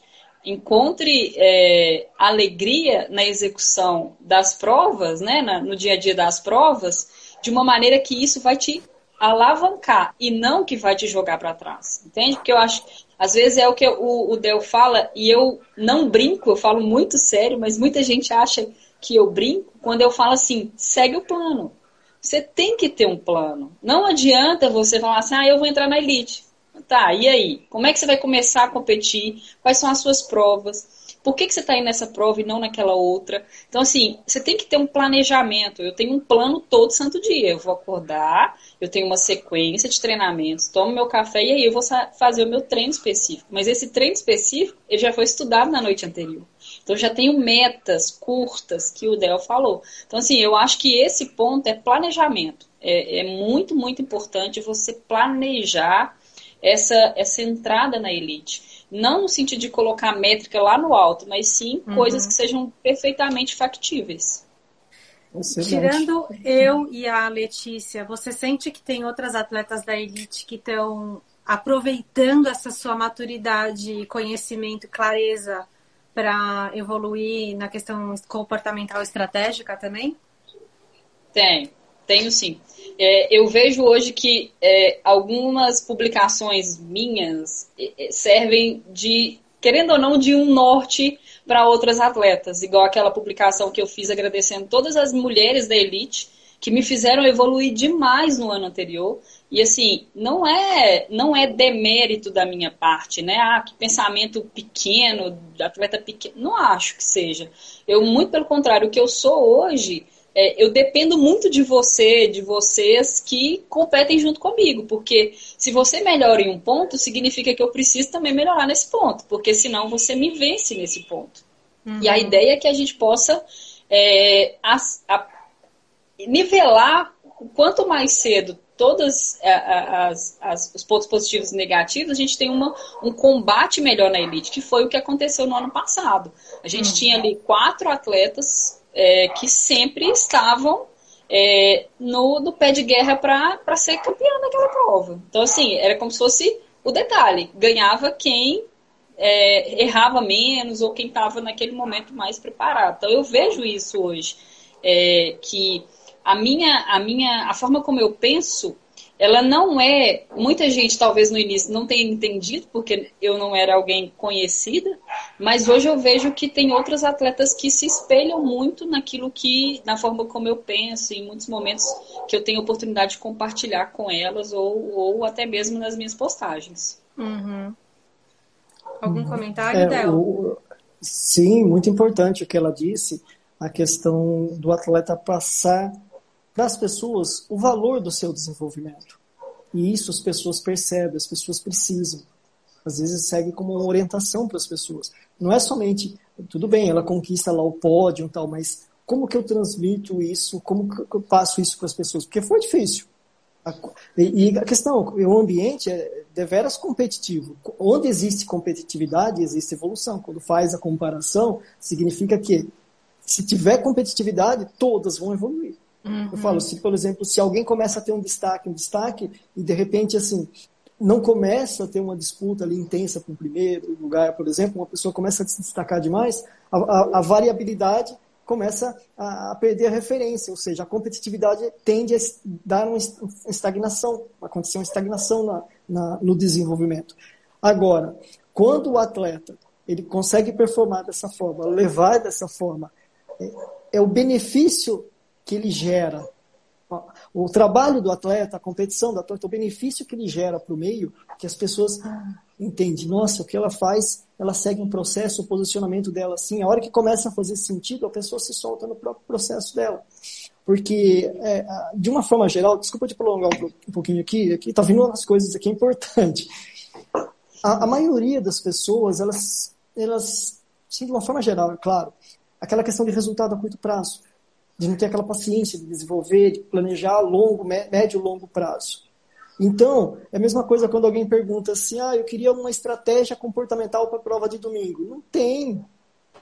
Encontre é, alegria na execução das provas, né, na, no dia a dia das provas, de uma maneira que isso vai te alavancar e não que vai te jogar para trás. Entende? Porque eu acho, às vezes é o que o, o Del fala, e eu não brinco, eu falo muito sério, mas muita gente acha que eu brinco quando eu falo assim: segue o plano. Você tem que ter um plano. Não adianta você falar assim, ah, eu vou entrar na elite. Tá, e aí? Como é que você vai começar a competir? Quais são as suas provas? Por que, que você está indo nessa prova e não naquela outra? Então, assim, você tem que ter um planejamento. Eu tenho um plano todo santo dia. Eu vou acordar, eu tenho uma sequência de treinamentos, tomo meu café e aí eu vou fazer o meu treino específico. Mas esse treino específico, ele já foi estudado na noite anterior. Então já tenho metas curtas que o Del falou. Então, assim, eu acho que esse ponto é planejamento. É, é muito, muito importante você planejar essa, essa entrada na elite. Não no sentido de colocar métrica lá no alto, mas sim uhum. coisas que sejam perfeitamente factíveis. Excelente. Tirando eu e a Letícia, você sente que tem outras atletas da elite que estão aproveitando essa sua maturidade, conhecimento, clareza para evoluir na questão comportamental estratégica também? Tem, tenho sim. É, eu vejo hoje que é, algumas publicações minhas é, é, servem de, querendo ou não, de um norte para outras atletas, igual aquela publicação que eu fiz agradecendo todas as mulheres da elite que me fizeram evoluir demais no ano anterior e assim, não é não é demérito da minha parte, né? Ah, que pensamento pequeno, atleta pequeno. Não acho que seja. Eu, muito pelo contrário, o que eu sou hoje, é, eu dependo muito de você, de vocês que competem junto comigo. Porque se você melhora em um ponto, significa que eu preciso também melhorar nesse ponto. Porque senão você me vence nesse ponto. Uhum. E a ideia é que a gente possa é, a, a, nivelar quanto mais cedo todos é, os pontos positivos e negativos, a gente tem uma, um combate melhor na elite, que foi o que aconteceu no ano passado. A gente uhum. tinha ali quatro atletas é, que sempre estavam é, no, no pé de guerra para ser campeão naquela prova. Então, assim, era como se fosse o detalhe: ganhava quem é, errava menos ou quem estava naquele momento mais preparado. Então, eu vejo isso hoje, é, que a minha, a minha, a forma como eu penso, ela não é. Muita gente talvez no início não tenha entendido, porque eu não era alguém conhecida, mas hoje eu vejo que tem outras atletas que se espelham muito naquilo que, na forma como eu penso, em muitos momentos que eu tenho oportunidade de compartilhar com elas, ou, ou até mesmo nas minhas postagens. Uhum. Algum uhum. comentário, é, Del? O, sim, muito importante o que ela disse, a questão do atleta passar para as pessoas o valor do seu desenvolvimento. E isso as pessoas percebem, as pessoas precisam. Às vezes segue como uma orientação para as pessoas. Não é somente, tudo bem, ela conquista lá o pódio e tal, mas como que eu transmito isso, como que eu passo isso para as pessoas? Porque foi difícil. E a questão, o ambiente é deveras competitivo. Onde existe competitividade, existe evolução. Quando faz a comparação, significa que se tiver competitividade, todas vão evoluir. Uhum. Eu falo, se, por exemplo, se alguém começa a ter um destaque, um destaque, e de repente, assim, não começa a ter uma disputa ali intensa com o primeiro lugar, por exemplo, uma pessoa começa a se destacar demais, a, a, a variabilidade começa a, a, perder a referência, ou seja, a competitividade tende a dar uma estagnação, acontecer uma estagnação na, na, no desenvolvimento. Agora, quando o atleta ele consegue performar dessa forma, levar dessa forma, é, é o benefício que ele gera. O trabalho do atleta, a competição do atleta, o benefício que ele gera para o meio, que as pessoas entendem, nossa, o que ela faz, ela segue um processo, o posicionamento dela assim, a hora que começa a fazer sentido, a pessoa se solta no próprio processo dela. Porque, é, de uma forma geral, desculpa te prolongar um pouquinho aqui, aqui tá vindo umas coisas aqui importantes. A, a maioria das pessoas, elas, elas, sim, de uma forma geral, é claro, aquela questão de resultado a curto prazo de não ter aquela paciência de desenvolver, de planejar a longo, médio e longo prazo. Então, é a mesma coisa quando alguém pergunta assim: ah, eu queria uma estratégia comportamental para a prova de domingo. Não tem.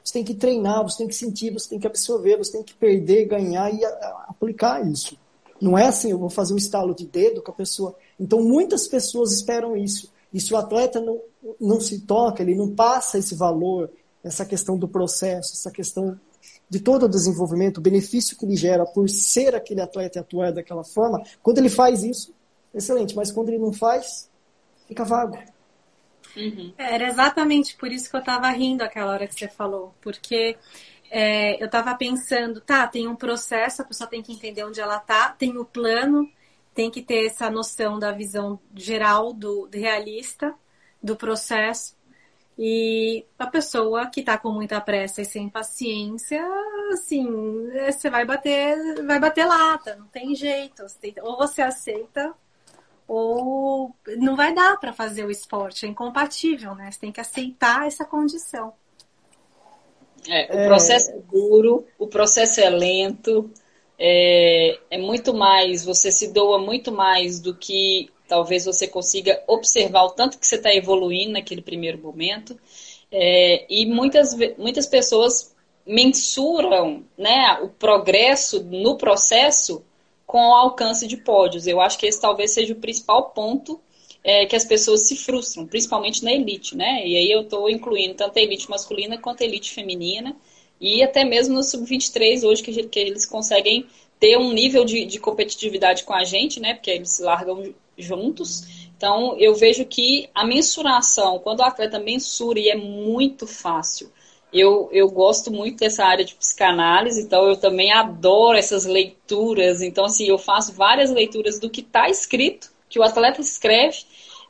Você tem que treinar, você tem que sentir, você tem que absorver, você tem que perder, ganhar e aplicar isso. Não é assim, eu vou fazer um estalo de dedo com a pessoa. Então, muitas pessoas esperam isso. E se o atleta não, não se toca, ele não passa esse valor, essa questão do processo, essa questão de todo o desenvolvimento, o benefício que ele gera por ser aquele atleta e atuar daquela forma, quando ele faz isso, excelente. Mas quando ele não faz, fica vago. Uhum. Era exatamente por isso que eu estava rindo aquela hora que você falou, porque é, eu estava pensando, tá, tem um processo, a pessoa tem que entender onde ela tá, tem o plano, tem que ter essa noção da visão geral do, do realista do processo. E a pessoa que está com muita pressa e sem paciência, assim, você vai bater, vai bater lata, não tem jeito. Ou você aceita, ou não vai dar para fazer o esporte, é incompatível, né? Você tem que aceitar essa condição. É, o é. processo é duro, o processo é lento, é, é muito mais, você se doa muito mais do que talvez você consiga observar o tanto que você está evoluindo naquele primeiro momento. É, e muitas, muitas pessoas mensuram né, o progresso no processo com o alcance de pódios. Eu acho que esse talvez seja o principal ponto é, que as pessoas se frustram, principalmente na elite, né? E aí eu estou incluindo tanto a elite masculina quanto a elite feminina e até mesmo no sub-23 hoje que, que, eles conseguem ter um nível de, de competitividade com a gente, né? Porque eles largam juntos. Então, eu vejo que a mensuração, quando o atleta mensura, e é muito fácil. Eu, eu gosto muito dessa área de psicanálise, então eu também adoro essas leituras. Então, assim, eu faço várias leituras do que está escrito, que o atleta escreve,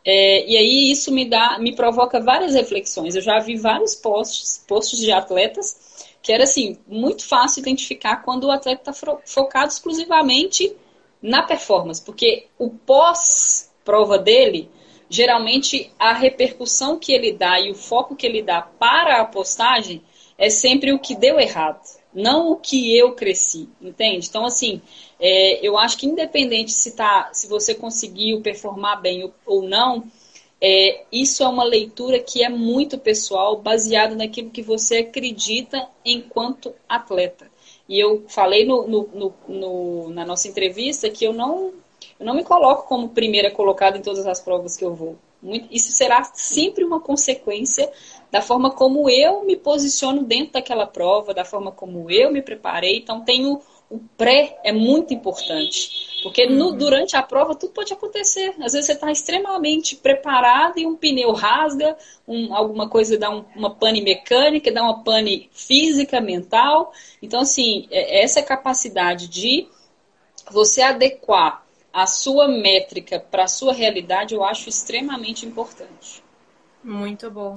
é, e aí isso me dá, me provoca várias reflexões. Eu já vi vários posts, posts de atletas que era assim, muito fácil identificar quando o atleta está focado exclusivamente na performance, porque o pós-prova dele, geralmente a repercussão que ele dá e o foco que ele dá para a postagem é sempre o que deu errado, não o que eu cresci, entende? Então, assim, é, eu acho que independente se, tá, se você conseguiu performar bem ou, não, é, isso é uma leitura que é muito pessoal, baseado naquilo que você acredita enquanto atleta. E eu falei no, no, no, na nossa entrevista que eu não, eu não me coloco como primeira colocada em todas as provas que eu vou. Isso será sempre uma consequência da forma como eu me posiciono dentro daquela prova, da forma como eu me preparei. Então, tenho o pré é muito importante. Porque no, uhum. durante a prova tudo pode acontecer. Às vezes você está extremamente preparado e um pneu rasga, um, alguma coisa dá um, uma pane mecânica, dá uma pane física, mental. Então, assim, é, essa capacidade de você adequar a sua métrica para a sua realidade, eu acho extremamente importante. Muito bom.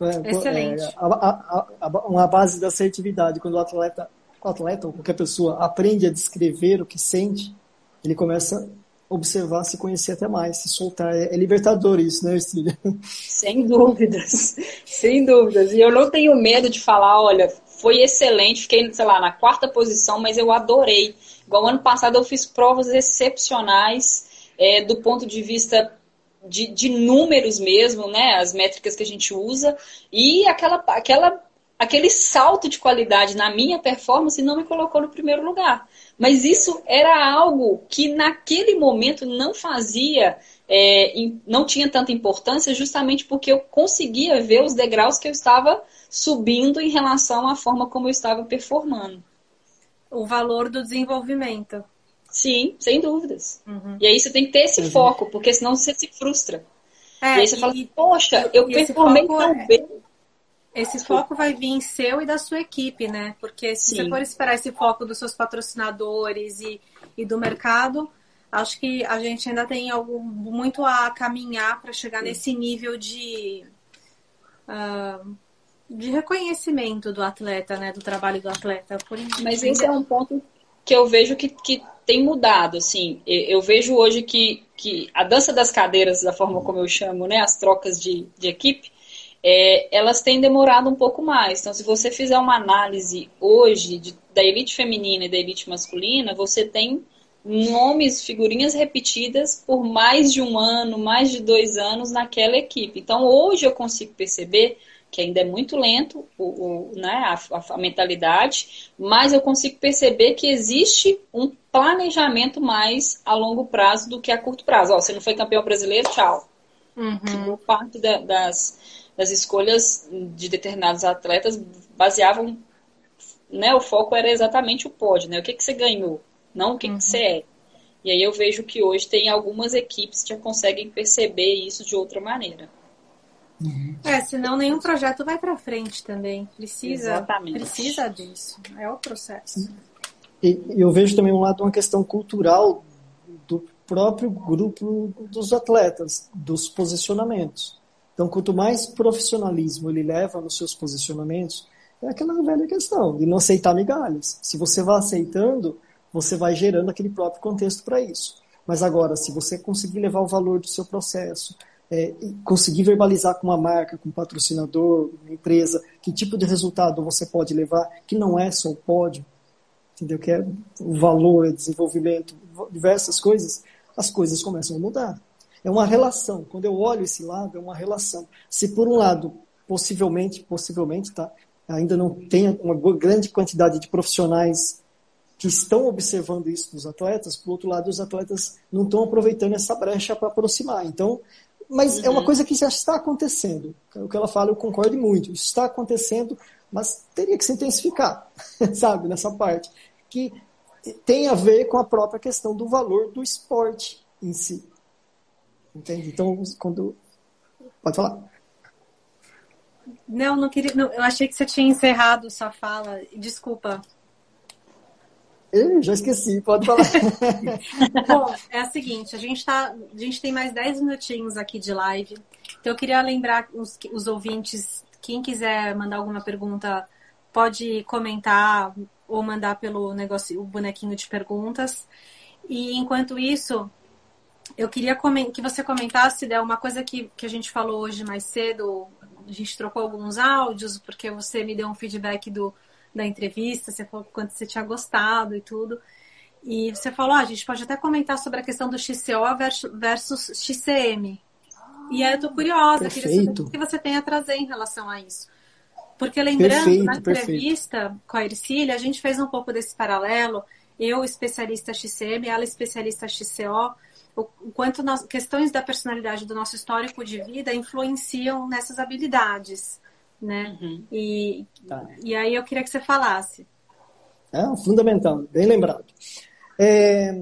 É, Excelente. É, a, a, a, uma base da assertividade, quando o atleta o atleta ou qualquer pessoa aprende a descrever o que sente, ele começa a observar, se conhecer até mais, se soltar. É, é libertador isso, né, Estrilha? Sem dúvidas, sem dúvidas. E eu não tenho medo de falar, olha, foi excelente, fiquei, sei lá, na quarta posição, mas eu adorei. Igual ano passado eu fiz provas excepcionais é, do ponto de vista de, de, números mesmo, né? As métricas que a gente usa. E aquela, aquela aquele salto de qualidade na minha performance não me colocou no primeiro lugar. Mas isso era algo que naquele momento não fazia, é, não tinha tanta importância, justamente porque eu conseguia ver os degraus que eu estava subindo em relação à forma como eu estava performando. O valor do desenvolvimento. Sim, sem dúvidas. Uhum. E aí você tem que ter esse uhum. foco, porque senão você se frustra. É, e aí você e, fala, poxa, eu performei tão é... bem esse foco vai vir seu e da sua equipe, né? Porque se Sim. você for esperar esse foco dos seus patrocinadores e, e do mercado, acho que a gente ainda tem algo muito a caminhar para chegar Sim. nesse nível de, uh, de reconhecimento do atleta, né? Do trabalho do atleta. Mas esse é um ponto que eu vejo que, que tem mudado, assim. Eu vejo hoje que, que a dança das cadeiras, da forma como eu chamo, né? As trocas de, de equipe, é, elas têm demorado um pouco mais. Então, se você fizer uma análise hoje de, da elite feminina e da elite masculina, você tem nomes, figurinhas repetidas por mais de um ano, mais de dois anos naquela equipe. Então hoje eu consigo perceber que ainda é muito lento o, o né, a, a, mentalidade, mas eu consigo perceber que existe um planejamento mais a longo prazo do que a curto prazo. Ó, você não foi campeão brasileiro, tchau. Uhum. Parte da, das, das escolhas de determinados atletas baseavam, né, o foco era exatamente o pódio, né? O que, que você ganhou, não o que, uhum. que você é. E aí eu vejo que hoje tem algumas equipes que já conseguem perceber isso de outra maneira. Uhum. É, senão nenhum projeto vai para frente também. Precisa, Exatamente. precisa disso. É o processo. E eu vejo também um lado uma questão cultural do próprio grupo dos atletas, dos posicionamentos. Então, quanto mais profissionalismo ele leva nos seus posicionamentos, é aquela velha questão de não aceitar migalhas. Se você vai aceitando, você vai gerando aquele próprio contexto para isso. Mas agora, se você conseguir levar o valor do seu processo, é, conseguir verbalizar com uma marca, com um patrocinador, uma empresa, que tipo de resultado você pode levar, que não é só o pódio, entendeu? Que é o valor, é desenvolvimento, diversas coisas, as coisas começam a mudar. É uma relação. Quando eu olho esse lado, é uma relação. Se por um lado, possivelmente, possivelmente, tá, ainda não tem uma grande quantidade de profissionais que estão observando isso dos atletas, por outro lado, os atletas não estão aproveitando essa brecha para aproximar. Então, mas uhum. é uma uhum. coisa que já está acontecendo. O que ela fala, eu concordo muito. Isso está acontecendo, mas teria que se intensificar, sabe, nessa parte. Que tem a ver com a própria questão do valor do esporte em si. Entende? Então, quando. Pode falar. Não, não queria. Não, eu achei que você tinha encerrado sua fala. Desculpa. Eu já esqueci, pode falar. Bom, é o seguinte, a gente, tá, a gente tem mais 10 minutinhos aqui de live. Então eu queria lembrar os, os ouvintes, quem quiser mandar alguma pergunta, pode comentar ou mandar pelo negócio, o bonequinho de perguntas. E enquanto isso, eu queria que você comentasse né, uma coisa que, que a gente falou hoje mais cedo. A gente trocou alguns áudios, porque você me deu um feedback do, da entrevista, você falou quanto você tinha gostado e tudo. E você falou, ah, a gente pode até comentar sobre a questão do XCO versus, versus XCM. E aí eu tô curiosa, perfeito. queria saber o que você tem a trazer em relação a isso. Porque lembrando, perfeito, na entrevista perfeito. com a Ercília, a gente fez um pouco desse paralelo. Eu, especialista XCM, ela, especialista XCO, o, quanto nós, questões da personalidade do nosso histórico de vida influenciam nessas habilidades né? Uhum. E, tá. e aí eu queria que você falasse. É fundamental, bem lembrado. É,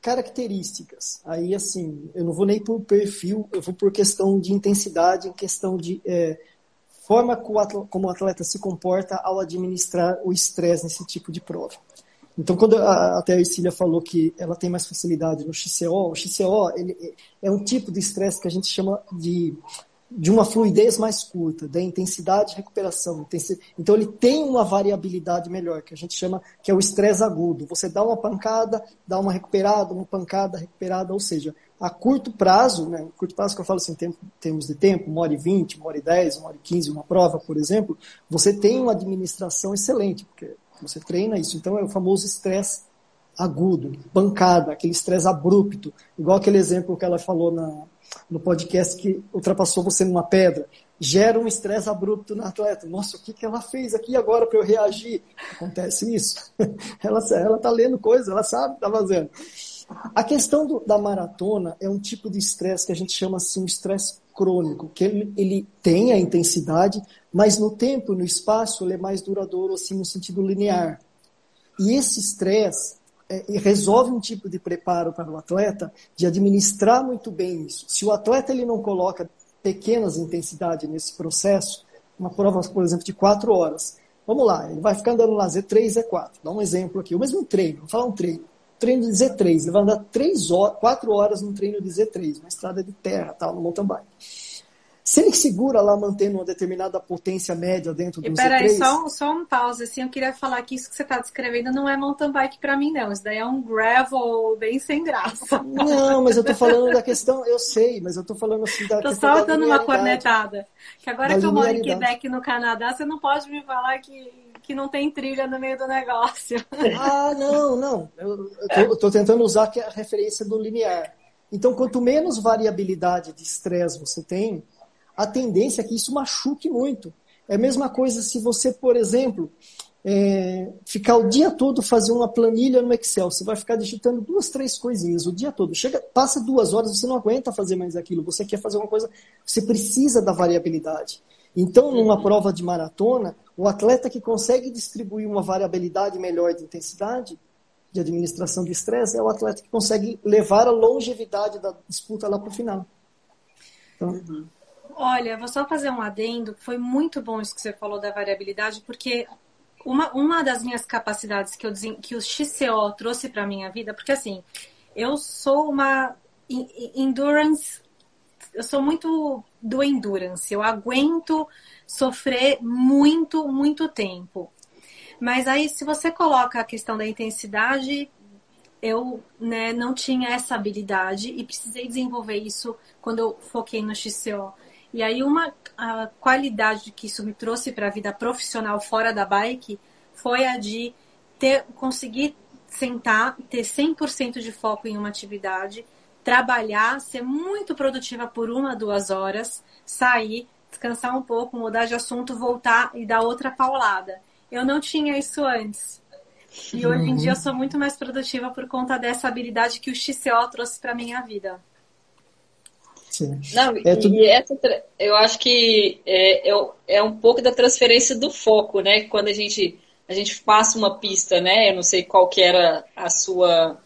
características. Aí, assim, eu não vou nem por perfil, eu vou por questão de intensidade, em questão de é, forma como o atleta se comporta ao administrar o estresse nesse tipo de prova. Então, quando a, até a Ercília falou que ela tem mais facilidade no XCO, o XCO ele, é um tipo de estresse que a gente chama de de uma fluidez mais curta, da intensidade de recuperação. Então ele tem uma variabilidade melhor, que a gente chama que é o estresse agudo. Você dá uma pancada, dá uma recuperada, uma pancada, recuperada, ou seja, a curto prazo, né, curto prazo que eu falo assim, em termos de tempo, uma hora e vinte, uma hora e dez, uma hora e quinze, uma prova, por exemplo, você tem uma administração excelente, porque você treina isso. Então é o famoso estresse agudo, pancada, aquele estresse abrupto, igual aquele exemplo que ela falou na, no podcast que ultrapassou você numa pedra, gera um estresse abrupto na atleta. Nossa, o que, que ela fez aqui agora para eu reagir? Acontece isso. ela está lendo coisas, ela sabe o que está fazendo. A questão do, da maratona é um tipo de estresse que a gente chama assim estresse crônico, que ele, ele tem a intensidade, mas no tempo, no espaço, ele é mais duradouro, assim, no sentido linear. E esse estresse, é, resolve um tipo de preparo para o atleta de administrar muito bem isso. Se o atleta ele não coloca pequenas intensidades nesse processo, uma prova, por exemplo, de quatro horas, vamos lá, ele vai ficar andando lá Z3, Z4, dá um exemplo aqui, o mesmo treino, vou falar um treino, treino de Z3, ele vai andar três horas, quatro horas num treino de Z3, uma estrada de terra, tal, no mountain bike. Se ele segura lá mantendo uma determinada potência média dentro do e peraí, Z3... só, só um pause, assim, eu queria falar que isso que você está descrevendo não é mountain bike para mim, não. Isso daí é um gravel bem sem graça. Não, mas eu tô falando da questão, eu sei, mas eu tô falando assim da tô questão só dando uma cornetada. Que agora que eu moro em Quebec, no Canadá, você não pode me falar que que não tem trilha no meio do negócio. Ah, não, não. Eu estou tentando usar a referência do linear. Então, quanto menos variabilidade de estresse você tem, a tendência é que isso machuque muito. É a mesma coisa se você, por exemplo, é, ficar o dia todo fazer uma planilha no Excel. Você vai ficar digitando duas, três coisinhas o dia todo. Chega, passa duas horas, você não aguenta fazer mais aquilo. Você quer fazer uma coisa, você precisa da variabilidade. Então, numa prova de maratona, o atleta que consegue distribuir uma variabilidade melhor de intensidade, de administração de estresse, é o atleta que consegue levar a longevidade da disputa lá para o final. Então, uhum. Olha, vou só fazer um adendo. Foi muito bom isso que você falou da variabilidade, porque uma, uma das minhas capacidades que, eu, que o XCO trouxe para minha vida, porque assim, eu sou uma endurance, eu sou muito do endurance, eu aguento sofrer muito, muito tempo. Mas aí, se você coloca a questão da intensidade, eu né, não tinha essa habilidade e precisei desenvolver isso quando eu foquei no XCO. E aí uma qualidade que isso me trouxe para a vida profissional fora da bike foi a de ter conseguir sentar, ter 100% de foco em uma atividade, trabalhar, ser muito produtiva por uma, duas horas, sair, descansar um pouco, mudar de assunto, voltar e dar outra paulada. Eu não tinha isso antes. E hoje em dia eu sou muito mais produtiva por conta dessa habilidade que o XCO trouxe para minha vida. Sim. Não, é tudo... e essa, eu acho que é, é, é, um pouco da transferência do foco, né? Quando a gente, a gente passa uma pista, né? Eu não sei qual que era a sua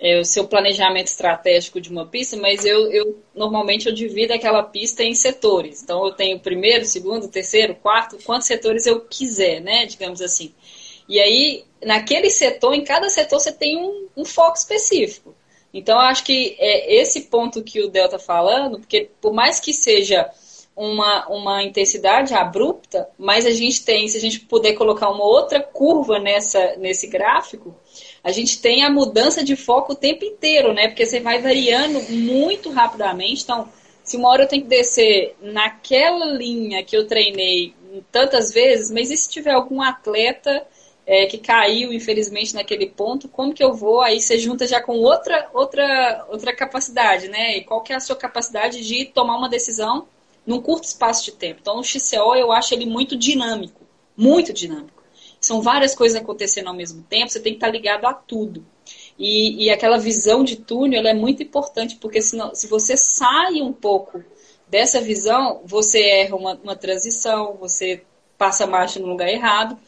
é, o seu planejamento estratégico de uma pista, mas eu, eu normalmente eu divido aquela pista em setores. Então eu tenho primeiro, segundo, terceiro, quarto, quantos setores eu quiser, né? Digamos assim. E aí, naquele setor, em cada setor você tem um, um foco específico. Então, acho que é esse ponto que o Del está falando, porque por mais que seja uma, uma intensidade abrupta, mas a gente tem, se a gente puder colocar uma outra curva nessa, nesse gráfico, a gente tem a mudança de foco o tempo inteiro, né? Porque você vai variando muito rapidamente. Então, se uma hora eu tenho que descer naquela linha que eu treinei tantas vezes, mas e se tiver algum atleta é, que caiu, infelizmente, naquele ponto, como que eu vou? Aí você junta já com outra, outra, outra capacidade, né? E qual que é a sua capacidade de tomar uma decisão num curto espaço de tempo? Então, o XCO, eu acho ele muito dinâmico, muito dinâmico. São várias coisas acontecendo ao mesmo tempo, você tem que estar ligado a tudo. E, e aquela visão de túnel é muito importante, porque senão, se você sai um pouco dessa visão, você erra uma, uma transição, você passa a marcha no lugar errado.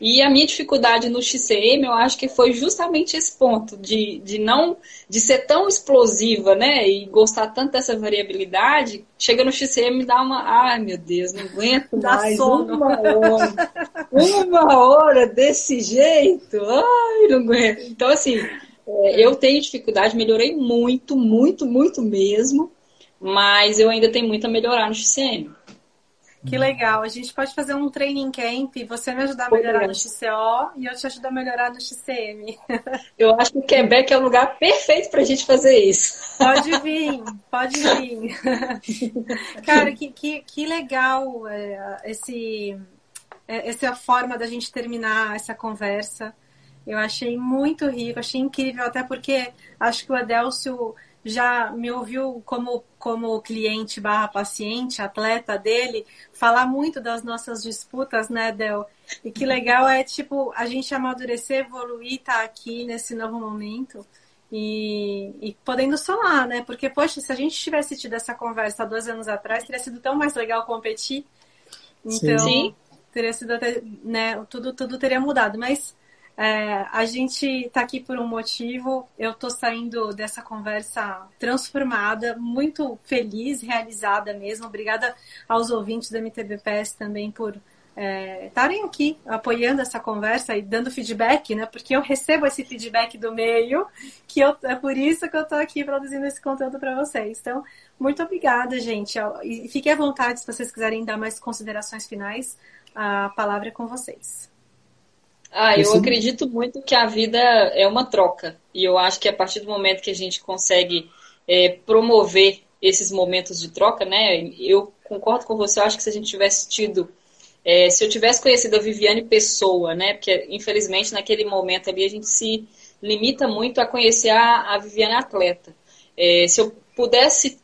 E a minha dificuldade no XCM, eu acho que foi justamente esse ponto de, de não de ser tão explosiva, né? E gostar tanto dessa variabilidade, chega no XCM e dá uma, ai meu Deus, não aguento dá mais sono. uma hora. uma hora desse jeito. Ai, não aguento. Então assim, é, eu tenho dificuldade, melhorei muito, muito, muito mesmo, mas eu ainda tenho muito a melhorar no XCM. Que legal. A gente pode fazer um training camp, você me ajudar a melhorar no XCO e eu te ajudar a melhorar no XCM. Eu acho que o Quebec é o lugar perfeito para a gente fazer isso. Pode vir, pode vir. Cara, que, que, que legal é, esse, é, essa forma da gente terminar essa conversa. Eu achei muito rico, achei incrível, até porque acho que o Adelcio já me ouviu como, como cliente barra paciente, atleta dele, falar muito das nossas disputas, né, Del? E que legal é, tipo, a gente amadurecer, evoluir, tá aqui nesse novo momento e, e podendo solar, né? Porque, poxa, se a gente tivesse tido essa conversa há dois anos atrás, teria sido tão mais legal competir. Então, Sim. teria sido até, né, tudo, tudo teria mudado. Mas é, a gente está aqui por um motivo. Eu estou saindo dessa conversa transformada, muito feliz, realizada mesmo. Obrigada aos ouvintes da MTBPS também por é, estarem é, aqui apoiando essa conversa e dando feedback, né? Porque eu recebo esse feedback do meio, que eu, é por isso que eu estou aqui produzindo esse conteúdo para vocês. Então, muito obrigada, gente. E fiquem à vontade se vocês quiserem dar mais considerações finais. A palavra é com vocês. Ah, eu acredito muito que a vida é uma troca. E eu acho que a partir do momento que a gente consegue é, promover esses momentos de troca, né? Eu concordo com você, eu acho que se a gente tivesse tido É, se eu tivesse conhecido a Viviane Pessoa, né? Porque infelizmente naquele momento ali a gente se limita muito a conhecer a, a Viviane atleta. É, se eu pudesse,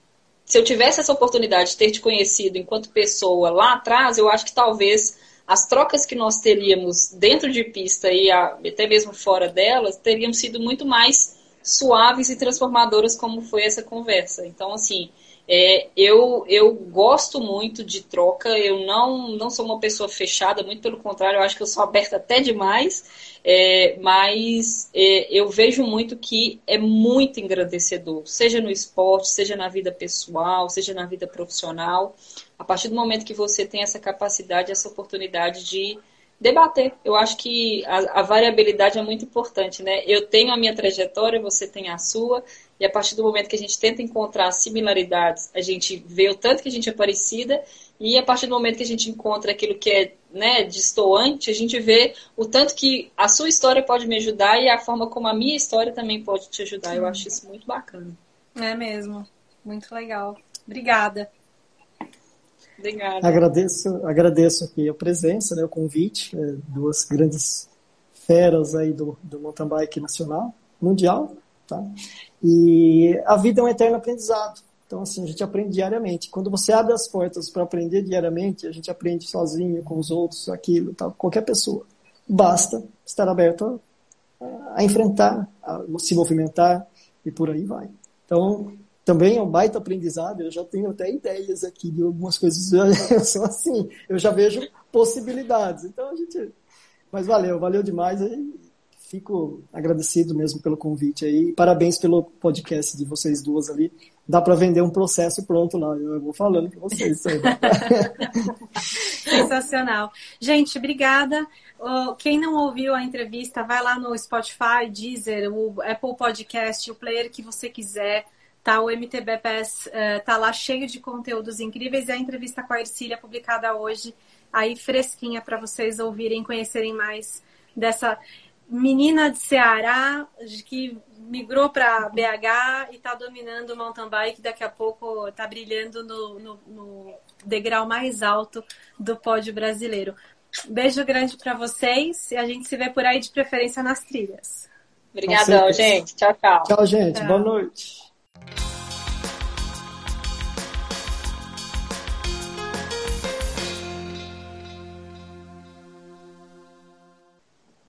se eu tivesse essa oportunidade de ter te conhecido enquanto pessoa lá atrás, eu acho que talvez as trocas que nós teríamos dentro de pista e até mesmo fora delas teriam sido muito mais suaves e transformadoras como foi essa conversa. Então, assim, é, eu, eu gosto muito de troca, eu não, não sou uma pessoa fechada, muito pelo contrário, eu acho que eu sou aberta até demais, é, mas é, eu vejo muito que é muito engrandecedor, seja no esporte, seja na vida pessoal, seja na vida profissional. A partir do momento que você tem essa capacidade, essa oportunidade de debater. Eu acho que a, a, variabilidade é muito importante, né? Eu tenho a minha trajetória, você tem a sua, e a partir do momento que a gente tenta encontrar similaridades, a gente vê o tanto que a gente é parecida, e a partir do momento que a gente encontra aquilo que é né, distoante, a gente vê o tanto que a sua história pode me ajudar e a forma como a minha história também pode te ajudar. Eu acho isso muito bacana. É mesmo. Muito legal. Obrigada. Obrigada. Agradeço, agradeço aqui a presença, né, o convite, é, duas grandes feras aí do, do mountain bike nacional, mundial, tá? E a vida é um eterno aprendizado. Então, assim, a gente aprende diariamente. Quando você abre as portas para aprender diariamente, a gente aprende sozinho, com os outros, aquilo, tal, qualquer pessoa. Basta estar aberto a, a enfrentar, a se movimentar e por aí vai. Então, também é um baita aprendizado. Eu já tenho até ideias aqui de algumas coisas. Eu sou assim, eu já vejo possibilidades. Então a gente. Mas valeu, valeu demais. Fico agradecido mesmo pelo convite aí. Parabéns pelo podcast de vocês duas ali. Dá para vender um processo pronto lá. Eu vou falando para vocês. Sensacional. Gente, obrigada. Quem não ouviu a entrevista, vai lá no Spotify, Deezer, o Apple Podcast, o player que você quiser Tá, o MTBPS uh, tá lá cheio de conteúdos incríveis e a entrevista com a Ercília publicada hoje, aí fresquinha para vocês ouvirem, conhecerem mais dessa menina de Ceará que migrou para BH e está dominando o mountain bike, daqui a pouco está brilhando no, no, no, degrau mais alto do pódio brasileiro. Beijo grande para vocês e a gente se vê por aí de preferência nas trilhas. Obrigadão, gente. Tchau, tchau. Tchau, gente. Tchau. Boa noite.